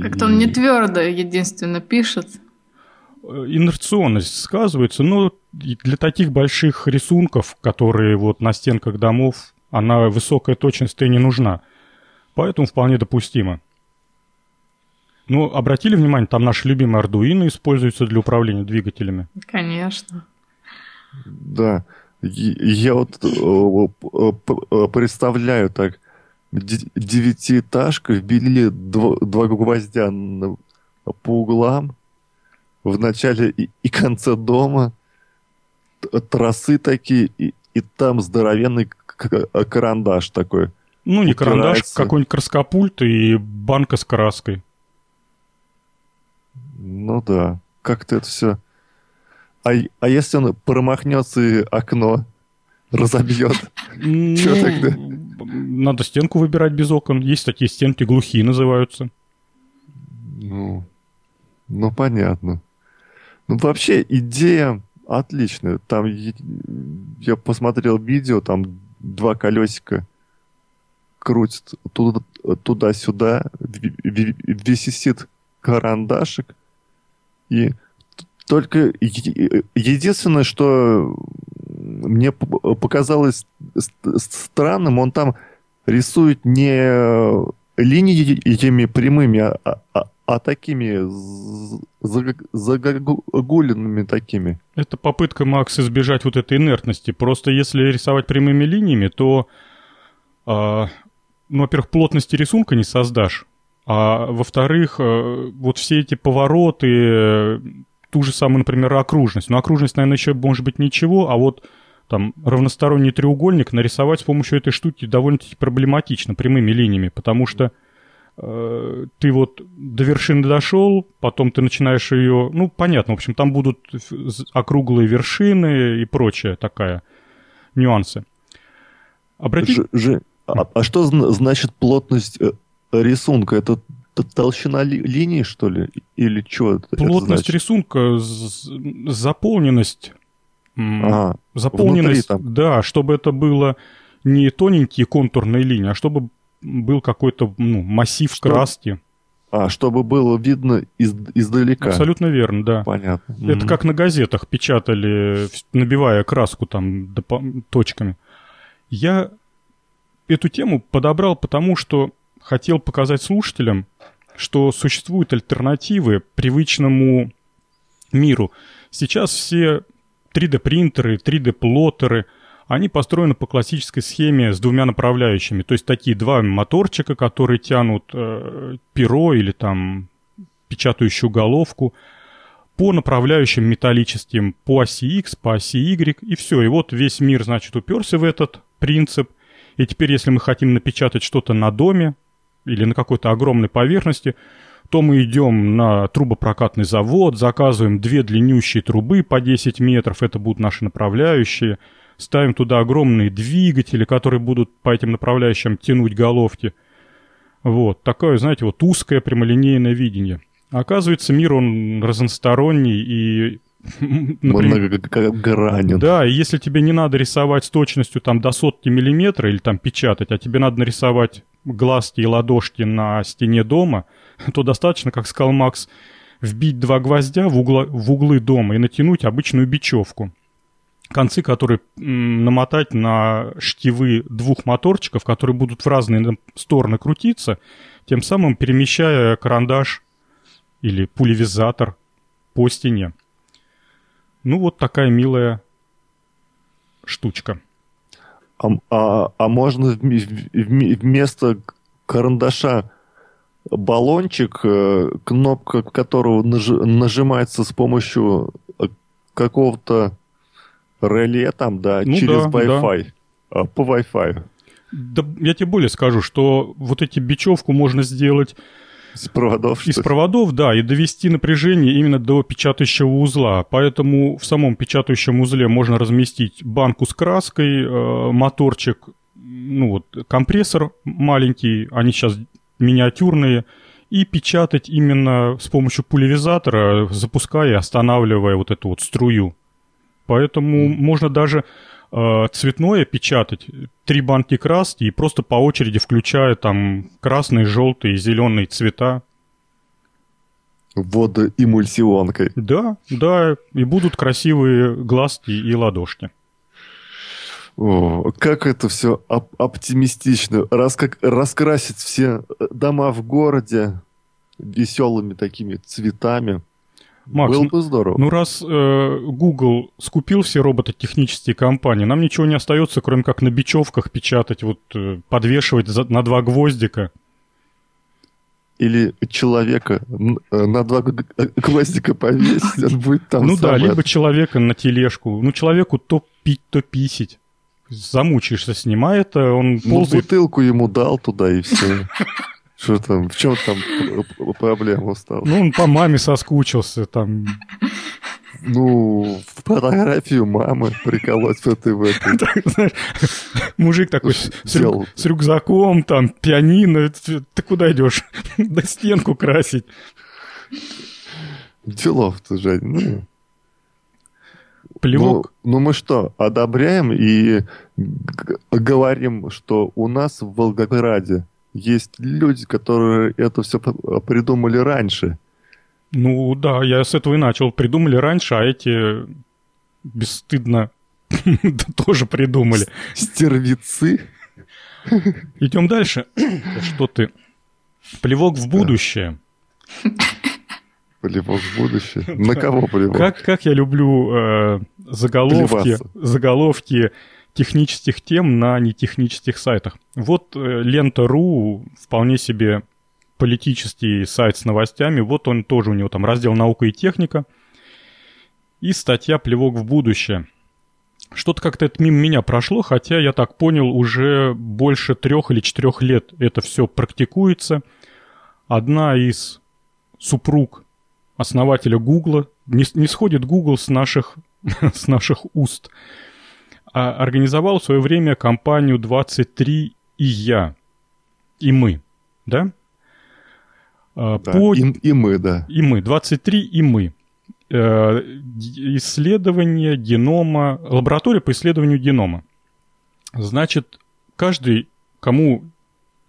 Как-то он не твердо, единственно, пишет. Инерционность сказывается, но для таких больших рисунков, которые вот на стенках домов она высокая точность и не нужна. Поэтому вполне допустимо. Ну, обратили внимание, там наши любимые Arduino используются для управления двигателями? Конечно. Да. Я вот э, э, представляю так, девятиэтажка, вбили два, два гвоздя по углам, в начале и, и конце дома, трассы такие, и, и там здоровенный карандаш такой Ну, не карандаш, какой-нибудь краскопульт и банка с краской. Ну да, как-то это все... А, а если он промахнется и окно разобьет? Что тогда? Надо стенку выбирать без окон. Есть такие стенки глухие называются. Ну, ну понятно. Ну, вообще, идея отличная. Там я посмотрел видео, там два колесика крутят туда-сюда, висит карандашик, и только единственное, что мне показалось странным, он там рисует не линиями прямыми, а, а, а такими загогулинными такими. Это попытка, Макс, избежать вот этой инертности. Просто если рисовать прямыми линиями, то, э, ну, во-первых, плотности рисунка не создашь. А во-вторых, э, вот все эти повороты, ту же самую, например, окружность. Ну, окружность, наверное, еще может быть ничего, а вот там равносторонний треугольник нарисовать с помощью этой штуки довольно-таки проблематично прямыми линиями, потому что Э, ты вот до вершины дошел, потом ты начинаешь ее, ну, понятно, в общем, там будут округлые вершины и прочее такая, нюансы. Обратите... Ж, ж, а, а что значит плотность э, рисунка? Это толщина ли, линии, что ли? Или что Плотность рисунка, заполненность. Ага, заполненность, да, чтобы это было не тоненькие контурные линии, а чтобы был какой-то ну, массив Что? краски. А, чтобы было видно из, издалека. Абсолютно верно, да. Понятно. Это mm-hmm. как на газетах печатали, набивая краску там точками. Я эту тему подобрал потому, что хотел показать слушателям, что существуют альтернативы привычному миру. Сейчас все 3D-принтеры, 3D-плоттеры – они построены по классической схеме с двумя направляющими. То есть такие два моторчика, которые тянут э, перо или там печатающую головку по направляющим металлическим, по оси X, по оси Y, и все. И вот весь мир, значит, уперся в этот принцип. И теперь, если мы хотим напечатать что-то на доме или на какой-то огромной поверхности, то мы идем на трубопрокатный завод, заказываем две длиннющие трубы по 10 метров, это будут наши направляющие – ставим туда огромные двигатели, которые будут по этим направляющим тянуть головки. Вот, такое, знаете, вот узкое прямолинейное видение. оказывается, мир, он разносторонний и... [LAUGHS] Многогранен. Да, и если тебе не надо рисовать с точностью там до сотки миллиметра или там печатать, а тебе надо нарисовать глазки и ладошки на стене дома, [LAUGHS] то достаточно, как сказал Макс, вбить два гвоздя в, угла, в углы дома и натянуть обычную бечевку концы, которые намотать на штивы двух моторчиков, которые будут в разные стороны крутиться, тем самым перемещая карандаш или пулевизатор по стене. Ну, вот такая милая штучка. А, а, а можно вместо карандаша баллончик, э, кнопка которого нажимается с помощью э, какого-то Реле там, да, ну, через да, Wi-Fi. Да. По Wi-Fi. Да, я тебе более скажу, что вот эти бечевку можно сделать [LAUGHS] из проводов, Из проводов, да, и довести напряжение именно до печатающего узла. Поэтому в самом печатающем узле можно разместить банку с краской, э, моторчик, ну вот компрессор маленький, они сейчас миниатюрные, и печатать именно с помощью пулевизатора, запуская и останавливая вот эту вот струю. Поэтому можно даже цветное печатать, три банки краски и просто по очереди включая там красный, желтый, зеленый цвета. Водоэмульсионкой. Да, да, и будут красивые глазки и ладошки. О, как это все оп- оптимистично. Раз как раскрасить все дома в городе веселыми такими цветами. Макс, Было бы здорово. Ну, раз э, Google скупил все робототехнические компании, нам ничего не остается, кроме как на бечевках печатать, вот э, подвешивать за, на два гвоздика. Или человека э, на два гвоздика повесить, он будет там Ну да, либо человека на тележку. Ну, человеку то пить, то писить. замучаешься с ним, а это он Ну, ползает. бутылку ему дал туда и все. [LAUGHS] Что там, в чем там проблема стала? Ну, он по маме соскучился, там, Ну, фотографию мамы приколоть в этой в этой. мужик такой с, рюкзаком, там, пианино, ты, куда идешь? [LAUGHS] Да стенку красить. Делов-то, Жень. Ну, Плевок. Ну, ну мы что, одобряем и говорим, что у нас в Волгограде есть люди, которые это все придумали раньше. Ну, да, я с этого и начал. Придумали раньше, а эти бесстыдно [LAUGHS] тоже придумали. Стервицы. Идем дальше. Да Что ты? Плевок в будущее. Плевок в будущее. [LAUGHS] На кого плевок? Как, как я люблю э, заголовки, Плеваться. заголовки технических тем на нетехнических сайтах. Вот э, лента.ру вполне себе политический сайт с новостями. Вот он тоже у него там раздел «Наука и техника». И статья «Плевок в будущее». Что-то как-то это мимо меня прошло, хотя, я так понял, уже больше трех или четырех лет это все практикуется. Одна из супруг основателя Гугла, не, не сходит Google с наших, [LAUGHS] с наших уст, организовал в свое время компанию 23 и я, и мы, да? А, Да, По и, и мы, да. и мы, 23 и мы. Э, Исследование генома, лаборатория по исследованию генома. Значит, каждый, кому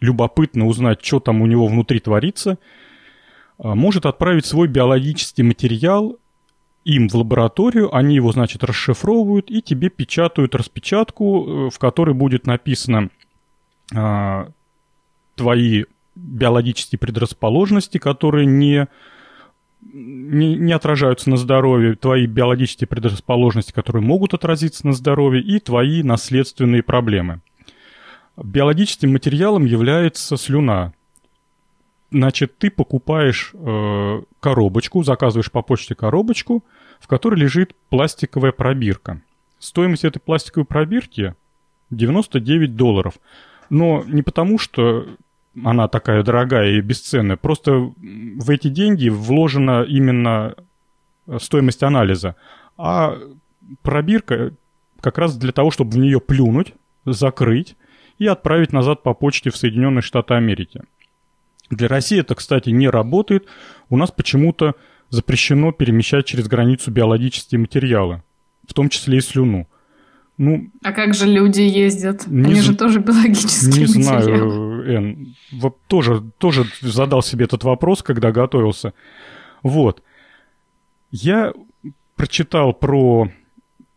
любопытно узнать, что там у него внутри творится, а, может отправить свой биологический материал им в лабораторию, они его, значит, расшифровывают и тебе печатают распечатку, э, в которой будет написано а, твои биологические предрасположенности, которые не, не, не отражаются на здоровье, твои биологические предрасположенности, которые могут отразиться на здоровье, и твои наследственные проблемы. Биологическим материалом является слюна. Значит, ты покупаешь э, коробочку, заказываешь по почте коробочку, в которой лежит пластиковая пробирка. Стоимость этой пластиковой пробирки 99 долларов. Но не потому, что она такая дорогая и бесценная, просто в эти деньги вложена именно э, стоимость анализа. А пробирка как раз для того, чтобы в нее плюнуть, закрыть и отправить назад по почте в Соединенные Штаты Америки. Для России это, кстати, не работает. У нас почему-то запрещено перемещать через границу биологические материалы, в том числе и слюну. Ну, А как же люди ездят? Не Они з- же тоже биологические не материалы. знаю, Эн. Вот тоже, тоже задал себе этот вопрос, когда готовился. Вот. Я прочитал про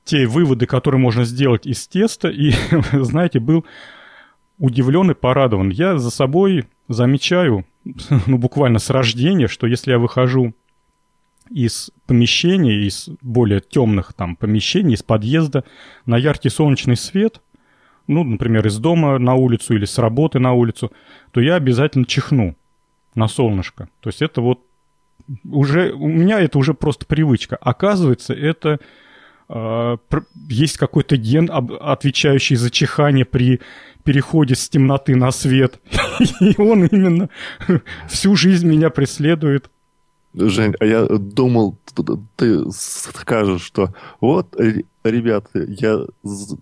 те выводы, которые можно сделать из теста, и, [LAUGHS] знаете, был удивлен и порадован. Я за собой замечаю, [LAUGHS] ну, буквально с рождения, что если я выхожу из помещения, из более темных там помещений, из подъезда на яркий солнечный свет, ну, например, из дома на улицу или с работы на улицу, то я обязательно чихну на солнышко. То есть это вот уже, у меня это уже просто привычка. Оказывается, это пр- есть какой-то ген, отвечающий за чихание при переходе с темноты на свет. [LAUGHS] И он именно всю жизнь меня преследует. Жень, а я думал, ты скажешь, что вот, р- ребята, я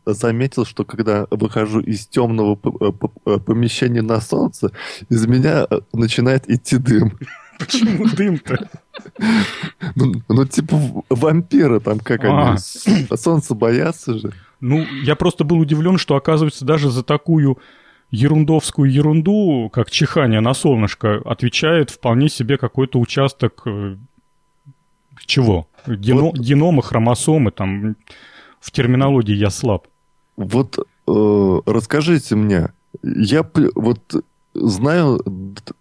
заметил, что когда выхожу из темного п- п- помещения на солнце, из меня э, начинает идти дым. Почему дым-то? Ну, ну, типа вампиры там, как А. они, с- солнца боятся же. Ну, я просто был удивлен, что, оказывается, даже за такую ерундовскую ерунду, как чихание на солнышко, отвечает вполне себе какой-то участок э, чего? Гено- Вот. Генома, хромосомы, там в терминологии я слаб. Вот э, расскажите мне, я вот знаю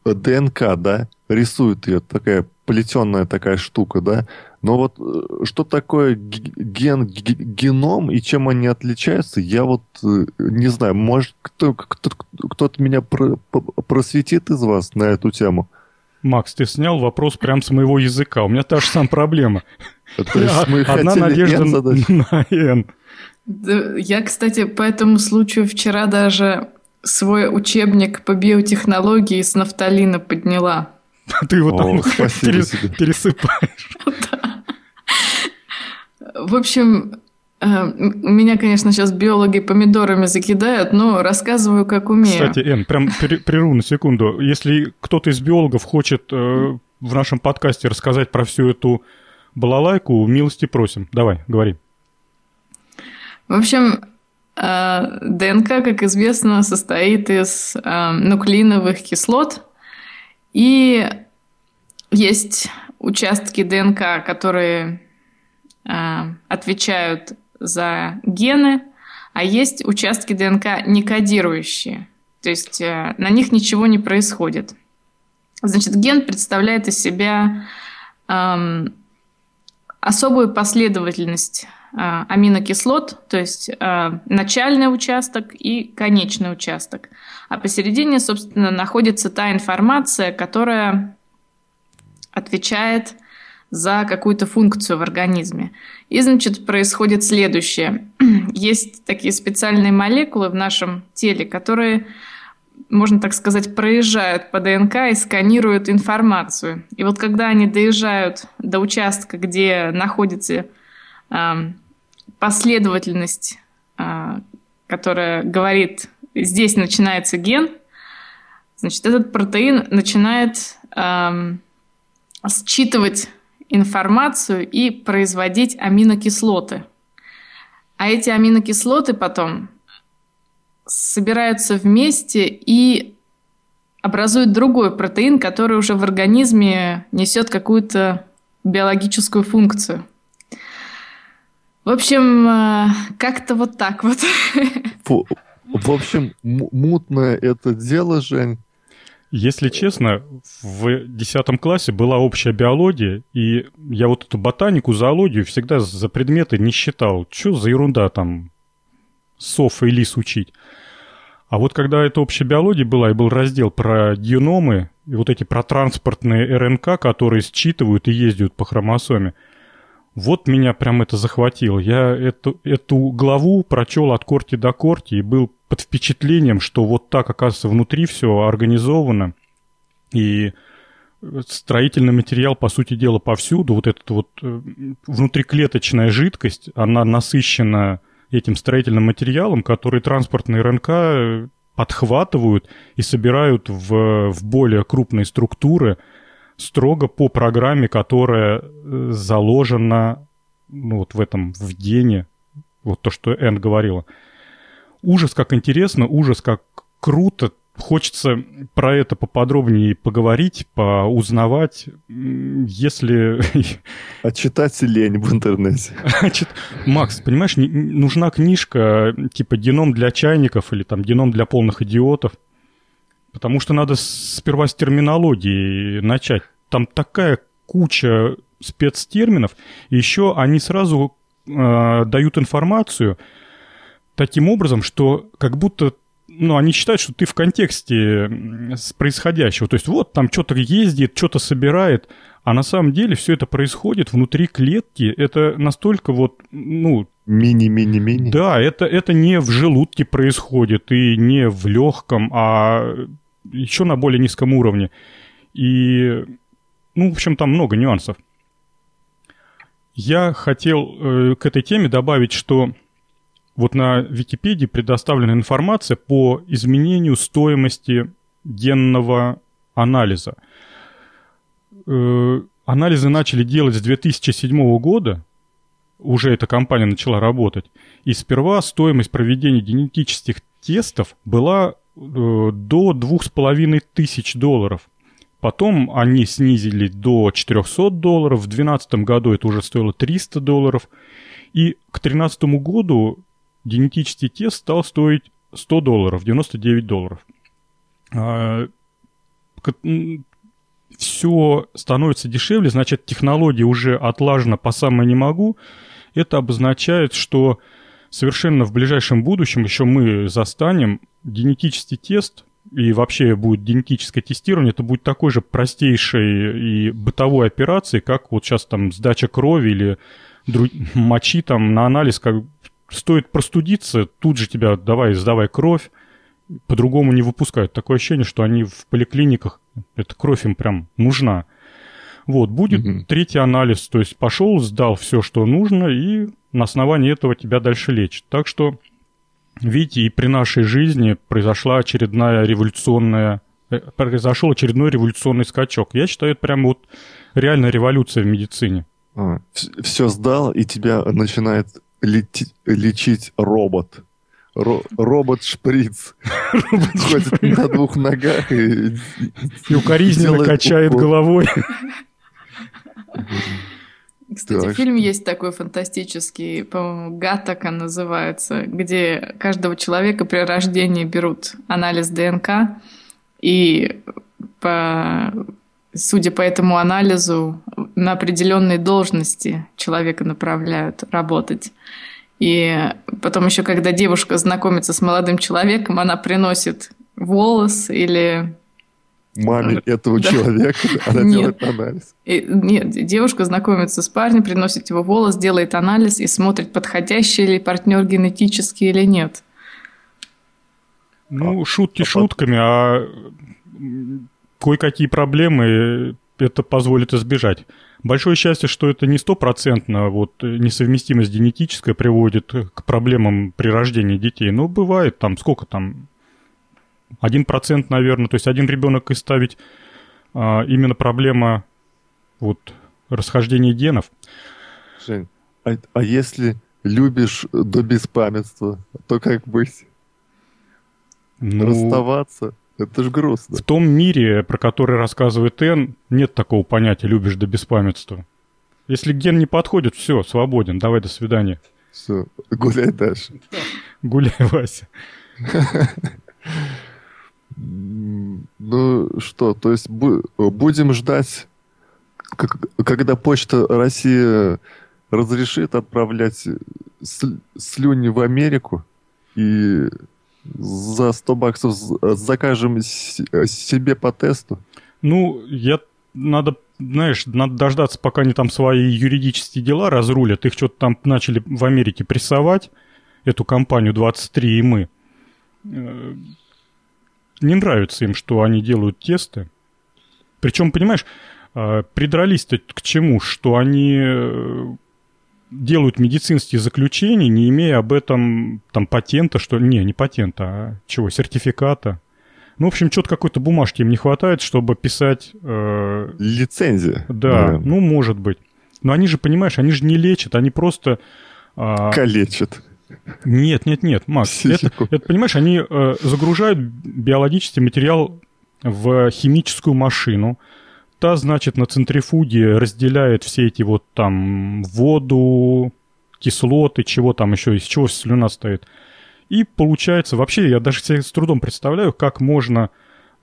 ДНК, да, рисует ее такая плетенная такая штука, да, но вот э, что такое ген, геном и чем они отличаются, я вот э, не знаю, может кто, кто, кто-то меня про- просветит из вас на эту тему? Макс, ты снял вопрос прям с моего языка. У меня та же самая проблема. То есть мы Одна надежда [LAUGHS] на N. Я, кстати, по этому случаю вчера даже свой учебник по биотехнологии с нафталина подняла. Ты его там пересыпаешь. В общем, э, меня, конечно, сейчас биологи помидорами закидают, но рассказываю, как умею. Кстати, Эн, прям прерву на секунду. Если кто-то из биологов хочет э, в нашем подкасте рассказать про всю эту балалайку, милости просим. Давай, говори. В общем, э, ДНК, как известно, состоит из нуклеиновых кислот, и есть участки ДНК, которые отвечают за гены, а есть участки ДНК не кодирующие. То есть э, на них ничего не происходит. Значит, ген представляет из себя эм, особую последовательность э, аминокислот, то есть э, начальный участок и конечный участок. А посередине, собственно, находится та информация, которая отвечает за какую-то функцию в организме. И, значит, происходит следующее. [CLEARS THROAT] Есть такие специальные молекулы в нашем теле, которые, можно так сказать, проезжают по ДНК и сканируют информацию. И вот когда они доезжают до участка, где находится э, последовательность, э, которая говорит, здесь начинается ген, значит, этот протеин начинает э, считывать информацию и производить аминокислоты. А эти аминокислоты потом собираются вместе и образуют другой протеин, который уже в организме несет какую-то биологическую функцию. В общем, э, как-то вот так вот. В общем, мутное это дело, Жень. Если честно, в 10 классе была общая биология, и я вот эту ботанику, зоологию всегда за предметы не считал. Что за ерунда там сов и лис учить? А вот когда эта общая биология была, и был раздел про геномы, и вот эти про транспортные РНК, которые считывают и ездят по хромосоме, вот меня прям это захватило. Я эту, эту главу прочел от корти до корти и был под впечатлением, что вот так, оказывается, внутри все организовано. И строительный материал, по сути дела, повсюду. Вот эта вот э, внутриклеточная жидкость, она насыщена этим строительным материалом, который транспортные РНК э, подхватывают и собирают в, в более крупные структуры – строго по программе, которая э, заложена ну, вот в этом, в гене, вот то, что Энн говорила. Ужас, как интересно, ужас, как круто. Хочется про это поподробнее поговорить, поузнавать, если... [LAUGHS] А читать лень в интернете. [LAUGHS] Макс, понимаешь, нужна книжка типа «Геном для чайников» или там «Геном для полных идиотов». Потому что надо сперва с терминологии начать. Там такая куча спецтерминов, и еще они сразу э, дают информацию таким образом, что как будто ну, они считают, что ты в контексте происходящего. То есть вот там что-то ездит, что-то собирает, а на самом деле все это происходит внутри клетки. Это настолько вот, ну... Мини-мини-мини. Да, это, это не в желудке происходит и не в легком, а еще на более низком уровне. И, ну, в общем, там много нюансов. Я хотел э, к этой теме добавить, что вот на Википедии предоставлена информация по изменению стоимости генного анализа. Э, анализы начали делать с 2007 года, уже эта компания начала работать, и сперва стоимость проведения генетических тестов была до с половиной тысяч долларов. Потом они снизили до 400 долларов. В 2012 году это уже стоило 300 долларов. И к 2013 году генетический тест стал стоить 100 долларов, 99 долларов. А, Все становится дешевле, значит, технология уже отлажена по самое не могу. Это обозначает, что совершенно в ближайшем будущем еще мы застанем генетический тест и вообще будет генетическое тестирование, это будет такой же простейшей и бытовой операцией, как вот сейчас там сдача крови или друг... мочи там на анализ, как стоит простудиться, тут же тебя давай, сдавай кровь, по-другому не выпускают. Такое ощущение, что они в поликлиниках, эта кровь им прям нужна. Вот, будет угу. третий анализ, то есть пошел, сдал все, что нужно, и на основании этого тебя дальше лечат. Так что, видите, и при нашей жизни произошла очередная революционная э, произошел очередной революционный скачок. Я считаю, это прям вот реально революция в медицине. А, все сдал, и тебя начинает лети- лечить робот. Ро- робот-шприц. Ходит на двух ногах и... И укоризненно качает головой. [LAUGHS] Кстати, так. фильм есть такой фантастический, по-моему, Гатака называется, где каждого человека при рождении берут анализ ДНК, и по, судя по этому анализу, на определенные должности человека направляют работать. И потом еще, когда девушка знакомится с молодым человеком, она приносит волос или маме этого [LAUGHS] человека, она делает анализ. Нет, девушка знакомится с парнем, приносит его волос, делает анализ и смотрит, подходящий ли партнер генетически или нет. Ну, а, шутки а шутками, а кое-какие проблемы это позволит избежать. Большое счастье, что это не стопроцентно, вот несовместимость генетическая приводит к проблемам при рождении детей. Но бывает там, сколько там, один процент, наверное, то есть один ребенок и ставить а, именно проблема вот расхождения генов. Жень, а, а если любишь до беспамятства, то как быть? Ну, Расставаться? Это ж грустно. В том мире, про который рассказывает Эн, нет такого понятия «любишь до беспамятства». Если ген не подходит, все, свободен, давай до свидания. Все, гуляй дальше. Гуляй, Вася. [LAUGHS] Ну что, то есть будем ждать, когда Почта России разрешит отправлять слюни в Америку и за 100 баксов закажем себе по тесту? Ну, я надо, знаешь, надо дождаться, пока они там свои юридические дела разрулят. Их что-то там начали в Америке прессовать, эту компанию 23 и мы э, не нравится им, что они делают тесты. Причем, понимаешь, а, придрались-то к чему? Что они э, делают медицинские заключения, не имея об этом там патента, что не, не патента, а чего, сертификата. Ну, в общем, что-то какой-то бумажки им не хватает, чтобы писать... Э... Лицензия. Да, наверное. ну, может быть. Но они же, понимаешь, они же не лечат, они просто... Э... Калечат. Нет, нет, нет, Макс. Это, это, понимаешь, они э, загружают биологический материал в химическую машину. Та, значит, на центрифуге разделяет все эти вот там воду, кислоты, чего там еще, из чего слюна стоит. И получается, вообще, я даже себе с трудом представляю, как можно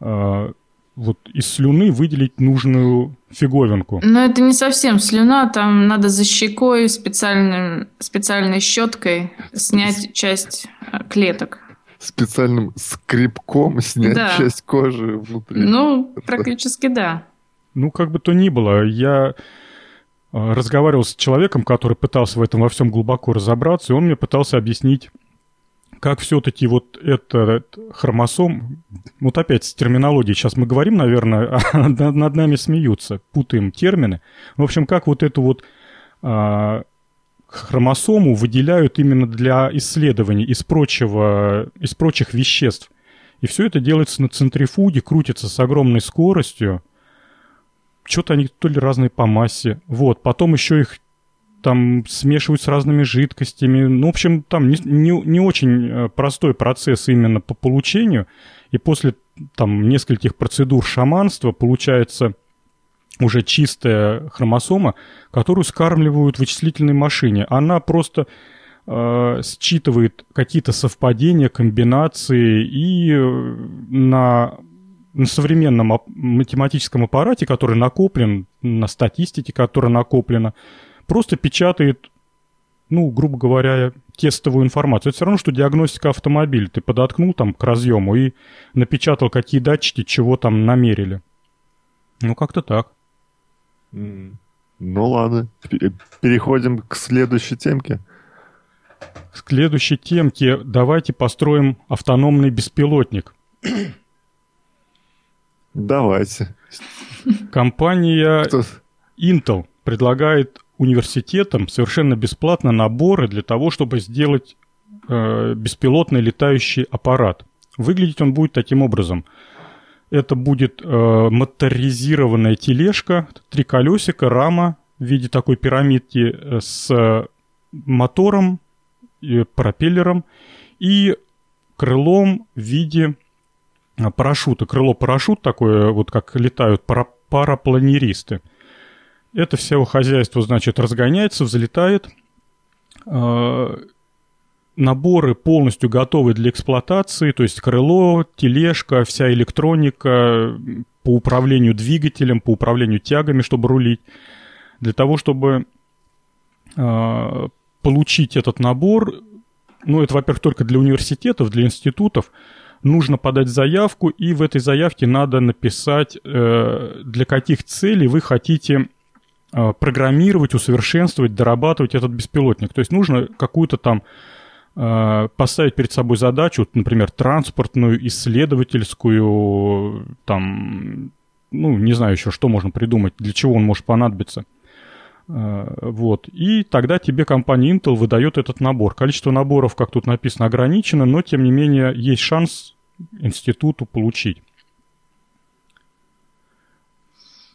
э, вот из слюны выделить нужную фиговинку. Но это не совсем слюна, там надо за щекой специальным, специальной щеткой снять часть э, клеток. Специальным скребком [LAUGHS] снять да. часть кожи внутри. Ну, практически да. Ну, как бы то ни было, я э, разговаривал с человеком, который пытался в этом во всем глубоко разобраться, и он мне пытался объяснить как все-таки вот этот хромосом, вот опять с терминологией, сейчас мы говорим, наверное, [LAUGHS] над нами смеются, путаем термины. В общем, как вот эту вот а, хромосому выделяют именно для исследований из, прочего, из прочих веществ. И все это делается на центрифуге, крутится с огромной скоростью. Что-то они то ли разные по массе. Вот, потом еще их там смешивают с разными жидкостями. Ну, в общем, там не, не, не очень э, простой процесс именно по получению. И после там нескольких процедур шаманства получается уже чистая хромосома, которую скармливают в вычислительной машине. Она просто э, считывает какие-то совпадения, комбинации и э, на, на современном математическом аппарате, который накоплен, на статистике, которая накоплена, просто печатает, ну, грубо говоря, тестовую информацию. Это все равно, что диагностика автомобиля. Ты подоткнул там к разъему и напечатал, какие датчики чего там намерили. Ну, как-то так. Ну, ладно. Переходим к следующей темке. К следующей темке давайте построим автономный беспилотник. Давайте. Компания Intel предлагает университетам совершенно бесплатно наборы для того, чтобы сделать э, беспилотный летающий аппарат. Выглядеть он будет таким образом. Это будет э, моторизированная тележка, три колесика, рама в виде такой пирамидки э, с мотором, и пропеллером и крылом в виде э, парашюта. Крыло-парашют такое, вот как летают пара парапланеристы. Это все хозяйство, значит, разгоняется, взлетает. Э, наборы полностью готовы для эксплуатации, то есть крыло, тележка, вся электроника по управлению двигателем, по управлению тягами, чтобы рулить. Для того, чтобы э, получить этот набор, ну, это, во-первых, только для университетов, для институтов, нужно подать заявку, и в этой заявке надо написать, э, для каких целей вы хотите программировать, усовершенствовать, дорабатывать этот беспилотник. То есть нужно какую-то там Э, поставить перед собой задачу, например, транспортную, исследовательскую, там, ну, не знаю еще, что можно придумать, для чего он может понадобиться. Э, вот. И тогда тебе компания Intel выдает этот набор. Количество наборов, как тут написано, ограничено, но тем не менее есть шанс институту получить.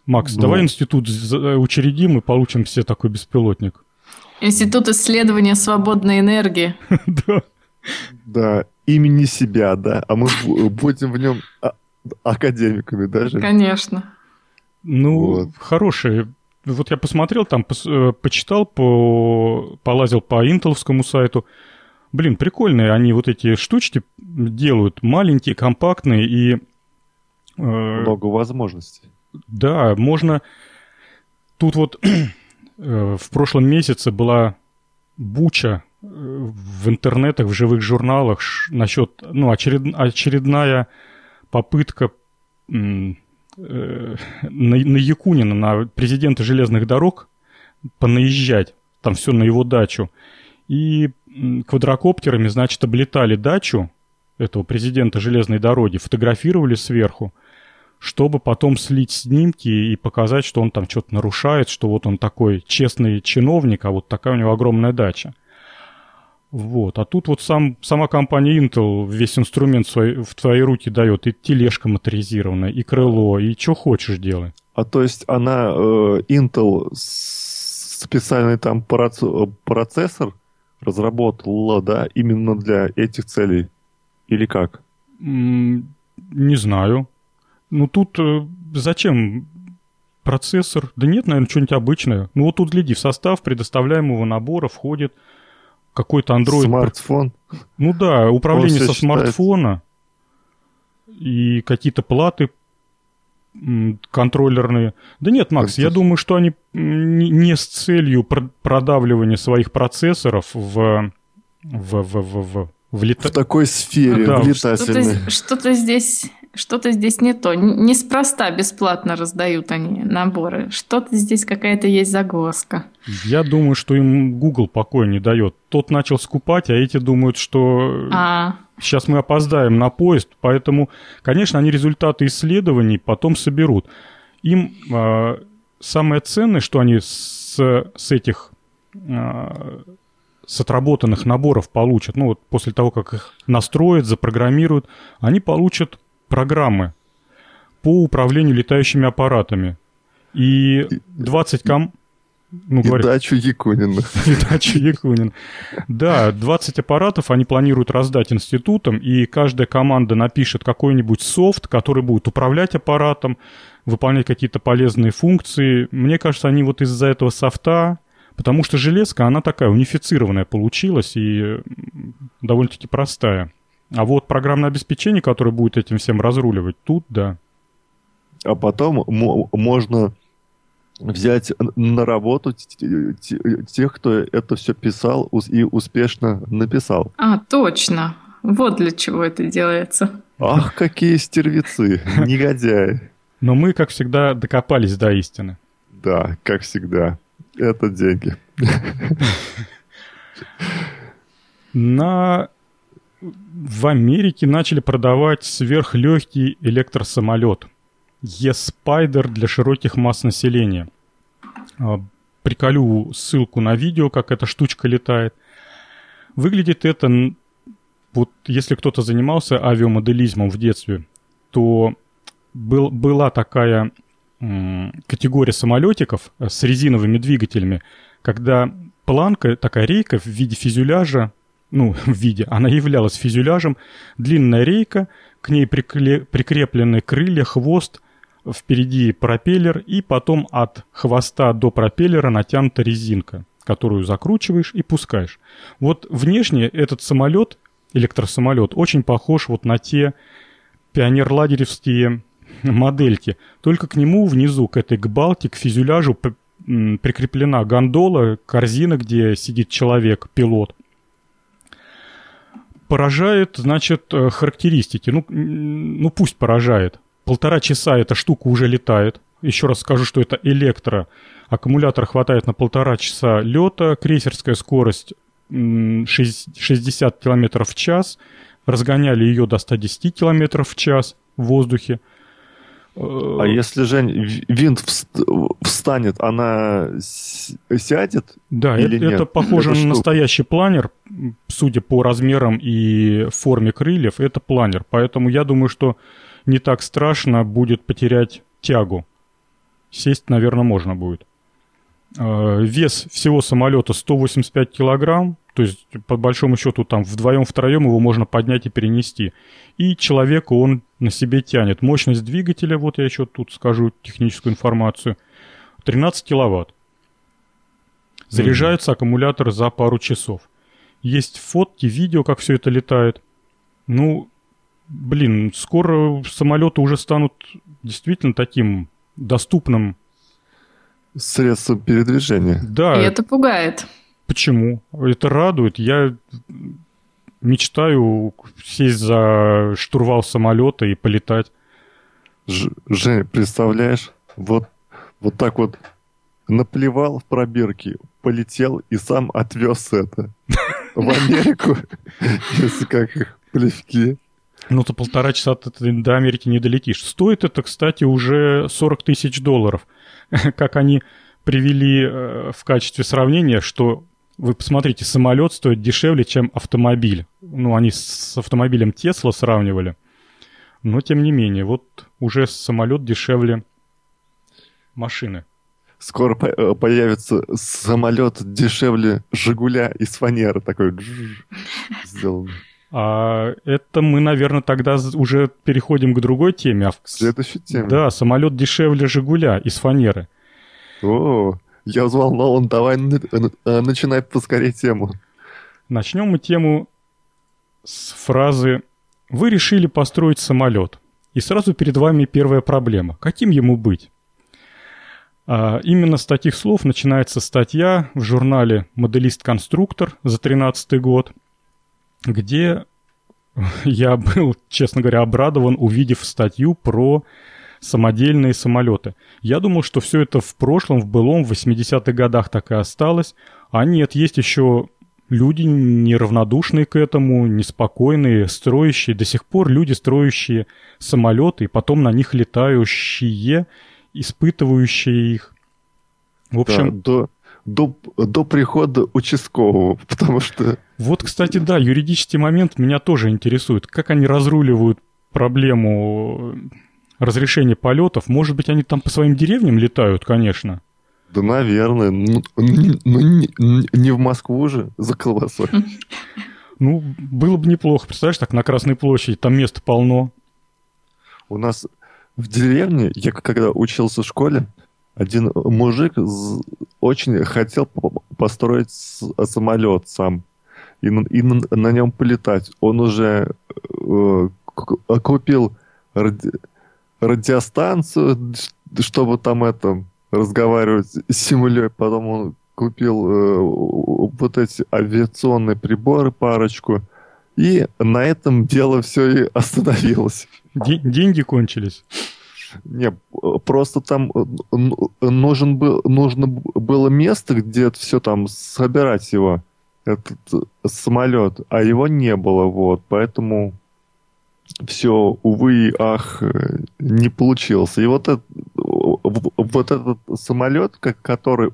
Макс, ну... давай институт учредим и получим все такой беспилотник. Институт исследования свободной энергии. [LAUGHS] Да. Да, имени себя, да. А мы будем в нем а, академиками даже. Конечно. Ну, вот. хорошие. Вот я посмотрел там, э, почитал, по, полазил по интеловскому сайту. Блин, прикольные они вот эти штучки делают. Маленькие, компактные и... Э, Много возможностей. Да, можно... Тут вот [CLEARS THROAT] Э, в прошлом месяце была буча э, в интернетах, в живых журналах насчет, ну, очеред, очередная попытка э, на, на Якунина, на президента железных дорог, понаезжать, там все на его дачу. И квадрокоптерами, значит, облетали дачу этого президента железной дороги, фотографировали сверху, чтобы потом слить снимки и показать, что он там что-то нарушает, что вот он такой честный чиновник, а вот такая у него огромная дача. Вот. А тут вот сам, сама компания Intel весь инструмент свой, в твои руки дает. И тележка моторизированная, и крыло, и что хочешь делай. А то есть она, э, Intel, специальный там процессор разработала, да, именно для этих целей? Или как? не знаю. Ну тут э, зачем процессор? Да нет, наверное, что-нибудь обычное. Ну вот тут гляди, в состав предоставляемого набора входит какой-то Android. Смартфон. Ну да, управление со смартфона и какие-то платы контроллерные. Да нет, Макс, я думаю, что они не с целью продавливания своих процессоров в, в, в, в, в, в, лета... в такой сфере, да, в летательной. Что-то, что-то здесь что-то здесь не то. Неспроста бесплатно раздают они наборы. Что-то здесь какая-то есть загвоздка. Я думаю, что им Google покоя не дает. Тот начал скупать, а эти думают, что а. сейчас мы опоздаем на поезд. Поэтому, конечно, они результаты исследований потом соберут. Им э, самое ценное, что они с, с этих э, с отработанных наборов получат, ну вот после того, как их настроят, запрограммируют, они получат программы по управлению летающими аппаратами. И 20 ком... Ну, и дачу Якунина. И [LAUGHS] дачу Якунина. Да, 20 аппаратов они планируют раздать институтам, и каждая команда напишет какой-нибудь софт, который будет управлять аппаратом, выполнять какие-то полезные функции. Мне кажется, они вот из-за этого софта, потому что железка, она такая унифицированная получилась и довольно-таки простая. А вот программное обеспечение, которое будет этим всем разруливать, тут да. А потом можно взять на работу тех, кто это все писал и успешно написал. А, точно. Вот для чего это делается. Ах, какие стервецы, [LAUGHS] негодяи. Но мы, как всегда, докопались до истины. Да, как всегда. Это деньги. [LAUGHS] На... В Америке начали продавать сверхлегкий электросамолет E-Spider для широких масс населения. А, приколю ссылку на видео, как эта штучка летает. Выглядит это, вот если кто-то занимался авиамоделизмом в детстве, то был, была такая категория самолетиков э, с резиновыми двигателями, когда планка, такая рейка в виде фюзеляжа, ну, [LAUGHS] в виде, она являлась фюзеляжем, длинная рейка, к ней прикле, прикреплены крылья, хвост, впереди пропеллер, и потом от хвоста до пропеллера натянута резинка, которую закручиваешь и пускаешь. Вот внешне этот самолет, электросамолет, очень похож вот на те пионерладеревские модельки. Только к нему внизу, к этой гбалке, к фюзеляжу прикреплена гондола, корзина, где сидит человек, пилот. Поражает, значит, э, характеристики. Ну, ну пусть поражает. Полтора часа эта штука уже летает. Еще раз скажу, что это электро. Аккумулятор хватает на полтора часа лета. Крейсерская скорость 60 км в час. Разгоняли ее до 110 км в час в воздухе. А если, Жень, винт встанет, она сядет? Да, или это, нет? это похоже это на настоящий планер, судя по размерам и форме крыльев, это планер. Поэтому я думаю, что не так страшно будет потерять тягу. Сесть, наверное, можно будет. А, вес всего самолета 185 килограмм, то есть, по большому счету, там вдвоем-втроем его можно поднять и перенести. И человеку он на себе тянет. Мощность двигателя, вот я еще тут скажу техническую информацию, 13 киловатт. Заряжается mm-hmm. аккумулятор за пару часов. Есть фотки, видео, как все это летает. Ну, блин, скоро самолеты уже станут действительно таким доступным средством передвижения. Да. И это пугает. Почему? Это радует. Я мечтаю сесть за штурвал самолета и полетать. Ж, Жень, представляешь, вот, вот так вот наплевал в пробирки, полетел и сам отвез это в Америку, если как их плевки. Ну, то полтора часа ты до Америки не долетишь. Стоит это, кстати, уже 40 тысяч долларов. [LAUGHS] Как они привели э, в качестве сравнения, что вы посмотрите, самолет стоит дешевле, чем автомобиль. Ну, они с автомобилем Тесла сравнивали. Но, тем не менее, вот уже самолет дешевле машины. Скоро э, появится самолет дешевле Жигуля из фанеры такой сделан. А это мы, наверное, тогда уже переходим к другой теме. А к следующей теме. Да, самолет дешевле Жигуля из фанеры. О, я взволнован, давай э, начинай поскорее тему. Начнем мы тему с фразы «Вы решили построить самолет». И сразу перед вами первая проблема. Каким ему быть? А, именно с таких слов начинается статья в журнале «Моделист-конструктор» за 2013 год, где [LAUGHS] я был, честно говоря, обрадован, увидев статью про самодельные самолеты. Я думал, что все это в прошлом, в былом, в 80-х годах так и осталось. А нет, есть еще люди неравнодушные к этому, неспокойные, строящие, до сих пор люди, строящие самолеты, и потом на них летающие, испытывающие их. В общем... Да, до, до, до прихода участкового, [LAUGHS] потому что... Вот, кстати, да, юридический момент меня тоже интересует. Как они разруливают проблему разрешение полетов. Может быть, они там по своим деревням летают, конечно. Да, наверное. Ну, ну не, в Москву же за колбасой. [LAUGHS] Ну, было бы неплохо. Представляешь, так на Красной площади, там места полно. У нас в деревне, я когда учился в школе, один мужик очень хотел построить самолет сам и, и на, на нем полетать. Он уже э, купил ради, радиостанцию, чтобы там это разговаривать с землей. Потом он купил э, вот эти авиационные приборы парочку. И на этом дело все и остановилось. Деньги кончились. Не, просто там нужен был, нужно было место, где все там собирать его. этот самолет, а его не было, вот, поэтому все, увы ах, не получился. И вот, этот, вот этот самолет, который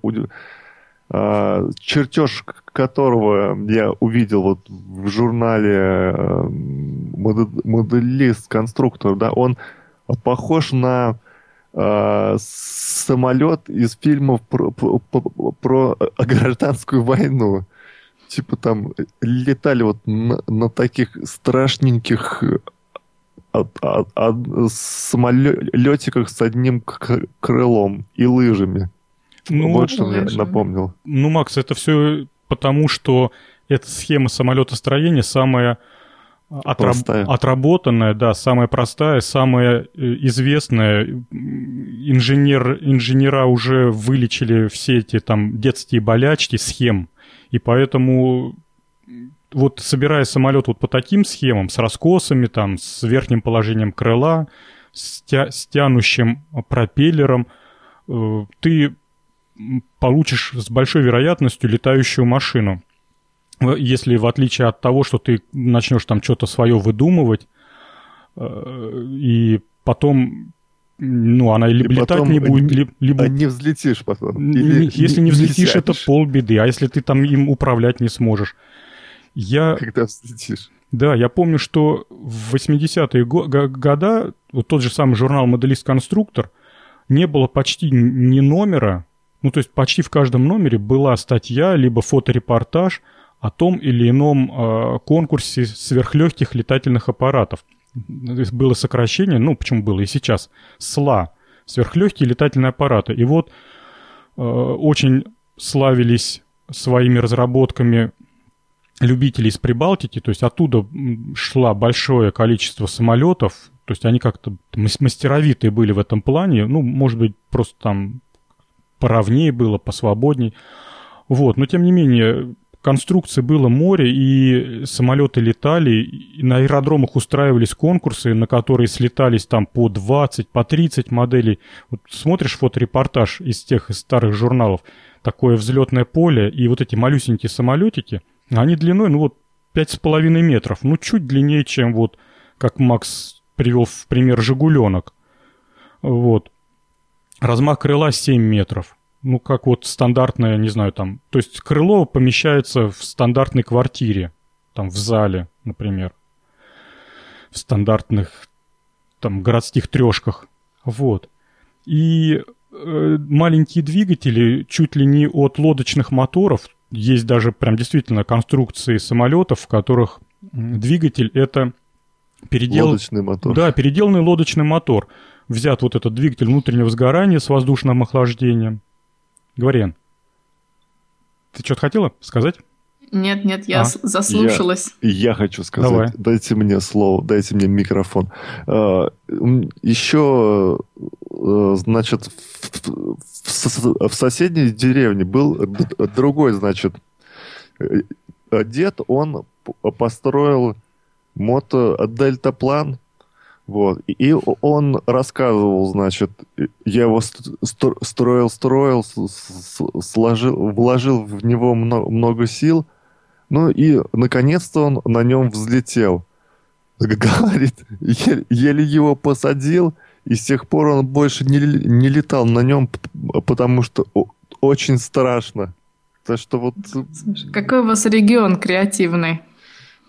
а, чертеж которого я увидел вот в журнале э, моделист конструктор, да, он похож на э, самолет из фильмов про, про, про гражданскую войну. Типа там летали вот на, на таких страшненьких от, от, самолетиках с одним крылом и лыжами. Ну, вот что мне напомнил. Ну, Макс, это все потому, что эта схема самолетостроения самая отраб... отработанная, да, самая простая, самая э, известная. Инженер, инженера уже вылечили все эти там детские болячки схем, и поэтому вот собирая самолет вот по таким схемам, с раскосами, там, с верхним положением крыла, с, тя с тянущим пропеллером, э, ты получишь с большой вероятностью летающую машину. Если в отличие от того, что ты начнешь там что-то свое выдумывать, э, и потом ну, она либо и летать не будет, либо... либо... А не взлетишь потом. Или если не взлетишь, не это полбеды. А если ты там им управлять не сможешь? Я... Когда взлетишь. Да, я помню, что в 80-е года вот тот же самый журнал «Моделист-конструктор» не было почти ни номера, ну, то есть почти в каждом номере была статья, либо фоторепортаж о том или ином э, конкурсе сверхлегких летательных аппаратов. Было сокращение, ну, почему было и сейчас, СЛА, сверхлегкие летательные аппараты. И вот э, очень славились своими разработками любители из Прибалтики, то есть оттуда шла большое количество самолетов, то есть они как-то мастеровитые были в этом плане, ну, может быть, просто там поровнее было, посвободней. Вот, но тем не менее, конструкции было море, и самолеты летали, и на аэродромах устраивались конкурсы, на которые слетались там по 20, по 30 моделей. Вот смотришь фоторепортаж из тех из старых журналов, такое взлетное поле, и вот эти малюсенькие самолетики, они длиной, ну вот, 5,5 метров, ну чуть длиннее, чем вот, как Макс привел в пример, «Жигуленок». Вот. Размах крыла 7 метров. Ну, как вот стандартное, не знаю, там... То есть крыло помещается в стандартной квартире. Там в зале, например. В стандартных там городских трешках. Вот. И э, маленькие двигатели чуть ли не от лодочных моторов. Есть даже прям действительно конструкции самолетов, в которых двигатель это передел... Лодочный мотор. Да, переделанный лодочный мотор взят вот этот двигатель внутреннего сгорания с воздушным охлаждением. Говорен, ты что-то хотела сказать? Нет, нет, я а? заслушалась. Я, я хочу сказать. Давай. Дайте мне слово, дайте мне микрофон. А, еще, значит, в, в, в соседней деревне был другой, значит, э, дед, он построил мото-дельтаплан, вот. И он рассказывал, значит, я его строил, строил, сложил, вложил в него много сил, ну и наконец-то он на нем взлетел. [LAUGHS] Говорит, еле его посадил, и с тех пор он больше не, не летал на нем, потому что очень страшно. Так что вот... Слушай, какой у вас регион креативный.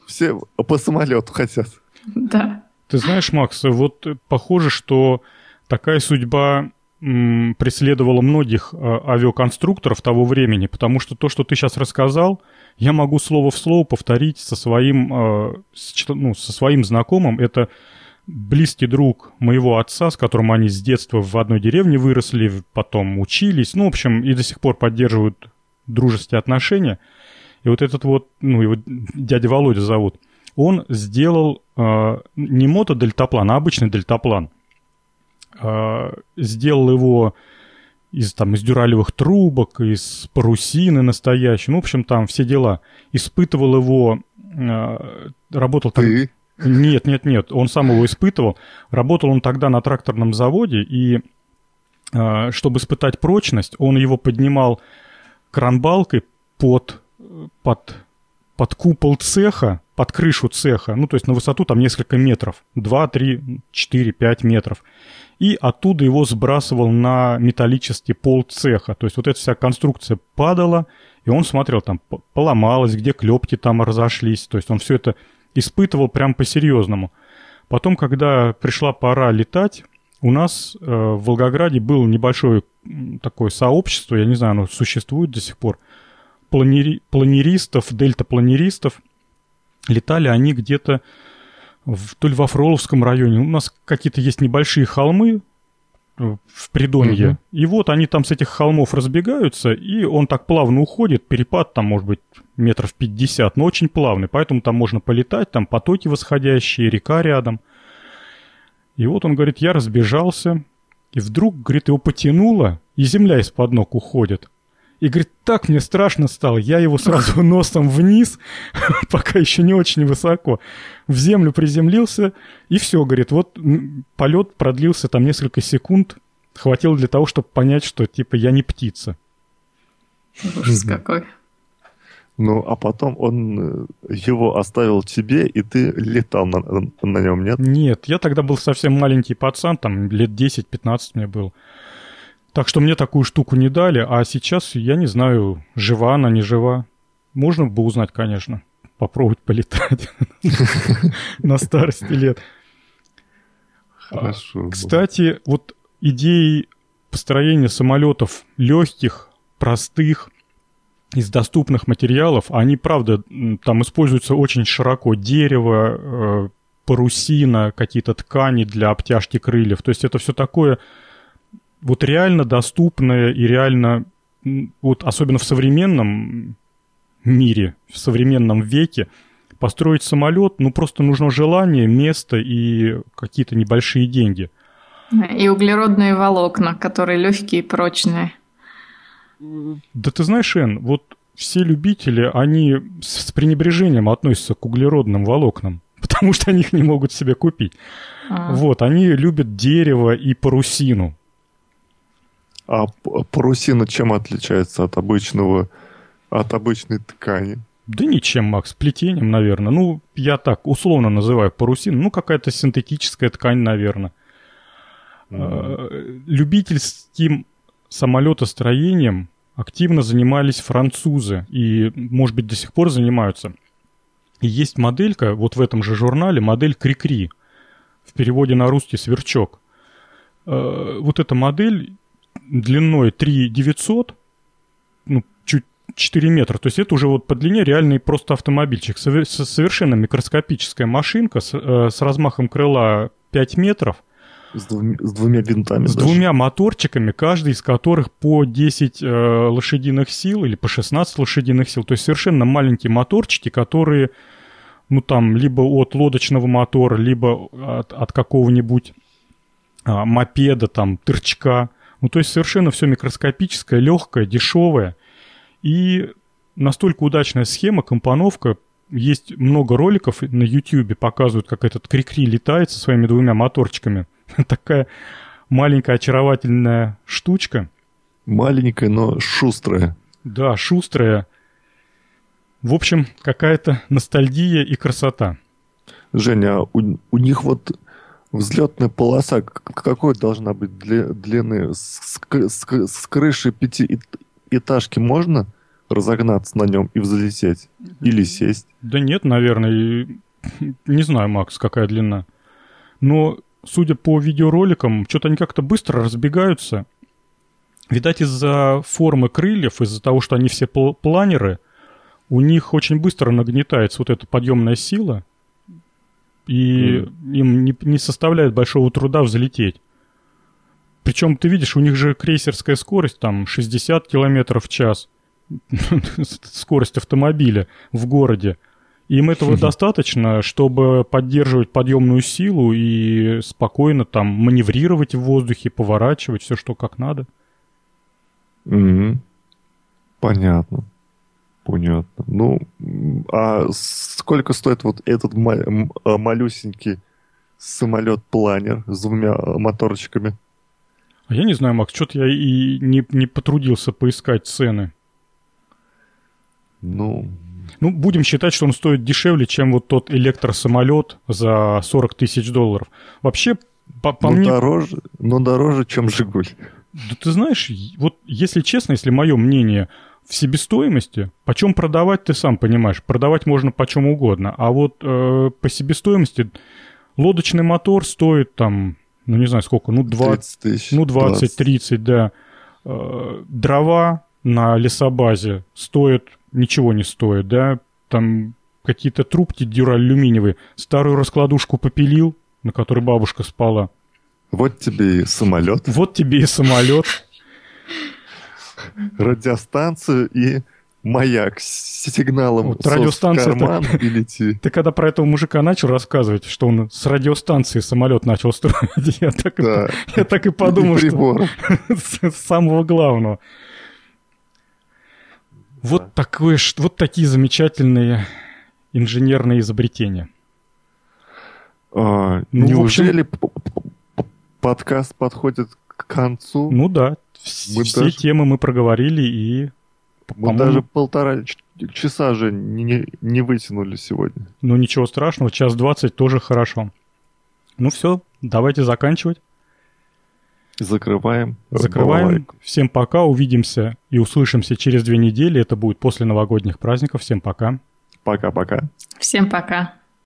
Все по самолету хотят. Да. Ты знаешь, Макс, вот похоже, что такая судьба преследовала многих а, авиаконструкторов того времени, потому что то, что ты сейчас рассказал, я могу слово в слово повторить со своим, а, ну, со своим знакомым. Это близкий друг моего отца, с которым они с детства в одной деревне выросли, потом учились, ну, в общем, и до сих пор поддерживают дружеские отношения. И вот этот вот, ну, его дядя Володя зовут – он сделал э, не мотодельтаплан, а обычный дельтаплан. Э, сделал его из, там, из дюралевых трубок, из парусины настоящей, ну, в общем, там все дела. Испытывал его, э, работал... Ты? Так... Нет, нет, нет, он сам его испытывал. Работал он тогда на тракторном заводе, и э, чтобы испытать прочность, он его поднимал кранбалкой под, под под купол цеха, под крышу цеха, ну, то есть на высоту там несколько метров, 2, 3, 4, 5 метров. И оттуда его сбрасывал на металлический пол цеха. То есть вот эта вся конструкция падала, и он смотрел, там поломалось, где клепки там разошлись. То есть он все это испытывал прям по-серьезному. Потом, когда пришла пора летать, у нас э, в Волгограде было небольшое такое сообщество, я не знаю, оно существует до сих пор, планери, планеристов, дельтапланеристов. Летали они где-то в, то ли во Фроловском районе. У нас какие-то есть небольшие холмы в Придонье. Угу. И вот они там с этих холмов разбегаются, и он так плавно уходит. Перепад там может быть метров 50, но очень плавный. Поэтому там можно полетать, там потоки восходящие, река рядом. И вот он говорит, я разбежался, и вдруг, говорит, его потянуло, и земля из-под ног уходит. И говорит, так мне страшно стало, я его сразу [LAUGHS] носом вниз, [LAUGHS] пока еще не очень высоко, в землю приземлился, и все, говорит, вот полет продлился там несколько секунд, хватило для того, чтобы понять, что типа я не птица. Ужас какой. Ну, а потом он э, его оставил тебе, и ты летал на, на нем, нет? Нет, я тогда был совсем маленький пацан, там лет 10-15 мне был. Так что мне такую штуку не дали, а сейчас я не знаю, жива она, не жива. Можно бы узнать, конечно. Попробовать полетать [LAUGHS] на старости лет. Хорошо. Кстати, вот идеи построения самолетов легких, простых, из доступных материалов, они, правда, там используются очень широко. Дерево, э, парусина, какие-то ткани для обтяжки крыльев. То есть это все такое вот реально доступное и реально, вот особенно в современном мире, в современном веке, построить самолет, ну просто нужно желание, место и какие-то небольшие деньги. И углеродные волокна, которые легкие и прочные. Да ты знаешь, Эн, вот все любители, они с пренебрежением относятся к углеродным волокнам, [LAUGHS] потому что они их не могут себе купить. А. Вот, они любят дерево и парусину. А парусина чем отличается от обычного, от обычной ткани? Да ничем, Макс, плетением, наверное. Ну, я так условно называю парусину. Ну, какая-то синтетическая ткань, наверное. Mm-hmm. Любительским самолетостроением активно занимались французы и, может быть, до сих пор занимаются. И есть моделька, вот в этом же журнале, модель Крикри, в переводе на русский «Сверчок». Э, вот эта модель длиной 3 900, ну, чуть 4 метра. То есть это уже вот по длине реальный просто автомобильчик. Совершенно микроскопическая машинка с, э, с размахом крыла 5 метров – с, двумя, с двумя винтами. С даже. двумя моторчиками, каждый из которых по 10 э, лошадиных сил или по 16 лошадиных сил. То есть совершенно маленькие моторчики, которые, ну там, либо от лодочного мотора, либо от, от какого-нибудь а, мопеда, там, тырчка. Ну то есть совершенно все микроскопическое, легкое, дешевое. И настолько удачная схема, компоновка, есть много роликов на YouTube, показывают, как этот крикри летает со своими двумя моторчиками. [LAUGHS] такая маленькая очаровательная штучка. Маленькая, но шустрая. Да, шустрая. В общем, какая-то ностальгия и красота. Женя, а у, у них вот взлетная полоса какой должна быть длины? С, с, с крыши пятиэтажки можно разогнаться на нем и взлететь? Или сесть? Да нет, наверное. Не знаю, Макс, какая длина. Но судя по видеороликам, что-то они как-то быстро разбегаются. Видать, из-за формы крыльев, из-за того, что они все пл- планеры, у них очень быстро нагнетается вот эта подъемная сила, и mm. им не, не составляет большого труда взлететь. Причем ты видишь, у них же крейсерская скорость там 60 км в час, [LAUGHS] скорость автомобиля в городе. Им этого достаточно, чтобы поддерживать подъемную силу и спокойно там маневрировать в воздухе, поворачивать все, что как надо. Угу. Понятно. Понятно. Ну, а сколько стоит вот этот а, малюсенький самолет-планер с двумя моторчиками? А я не знаю, Макс, что-то я и не, не потрудился поискать цены. Ну, Ну, будем считать, что он стоит дешевле, чем вот тот электросамолет за 40 тысяч долларов. Вообще, по, по ну, мне... дороже, но дороже, чем «Жигуль». Да ты знаешь, вот если честно, если мое мнение в себестоимости, почем продавать, ты сам понимаешь, продавать можно почем угодно, а вот э, по себестоимости лодочный мотор стоит там, ну не знаю сколько, ну 20 тысяч. Ну 20-30, да. Э, дрова на лесобазе стоят, ничего не стоит, да, там какие-то трубки дюралюминиевые, старую раскладушку попилил, на которой бабушка спала. Вот тебе и самолет. Вот тебе и самолет. Радиостанцию и маяк с сигналом вот радиостанция в карман так... [LAUGHS] и лети. Ты когда про этого мужика начал рассказывать, что он с радиостанции самолет начал строить, [LAUGHS] я так, да. и, я так и подумал, и что [LAUGHS] с самого главного. Вот, да. такое, вот такие замечательные инженерные изобретения. А, ну, неужели общем... подкаст подходит к концу? Ну да, мы все даже... темы мы проговорили и... Мы даже полтора часа же не, не вытянули сегодня. Ну ничего страшного, час двадцать тоже хорошо. Ну все, давайте заканчивать. Закрываем. Закрываем. Балалайку. Всем пока, увидимся и услышимся через две недели. Это будет после новогодних праздников. Всем пока. Пока-пока. Всем пока.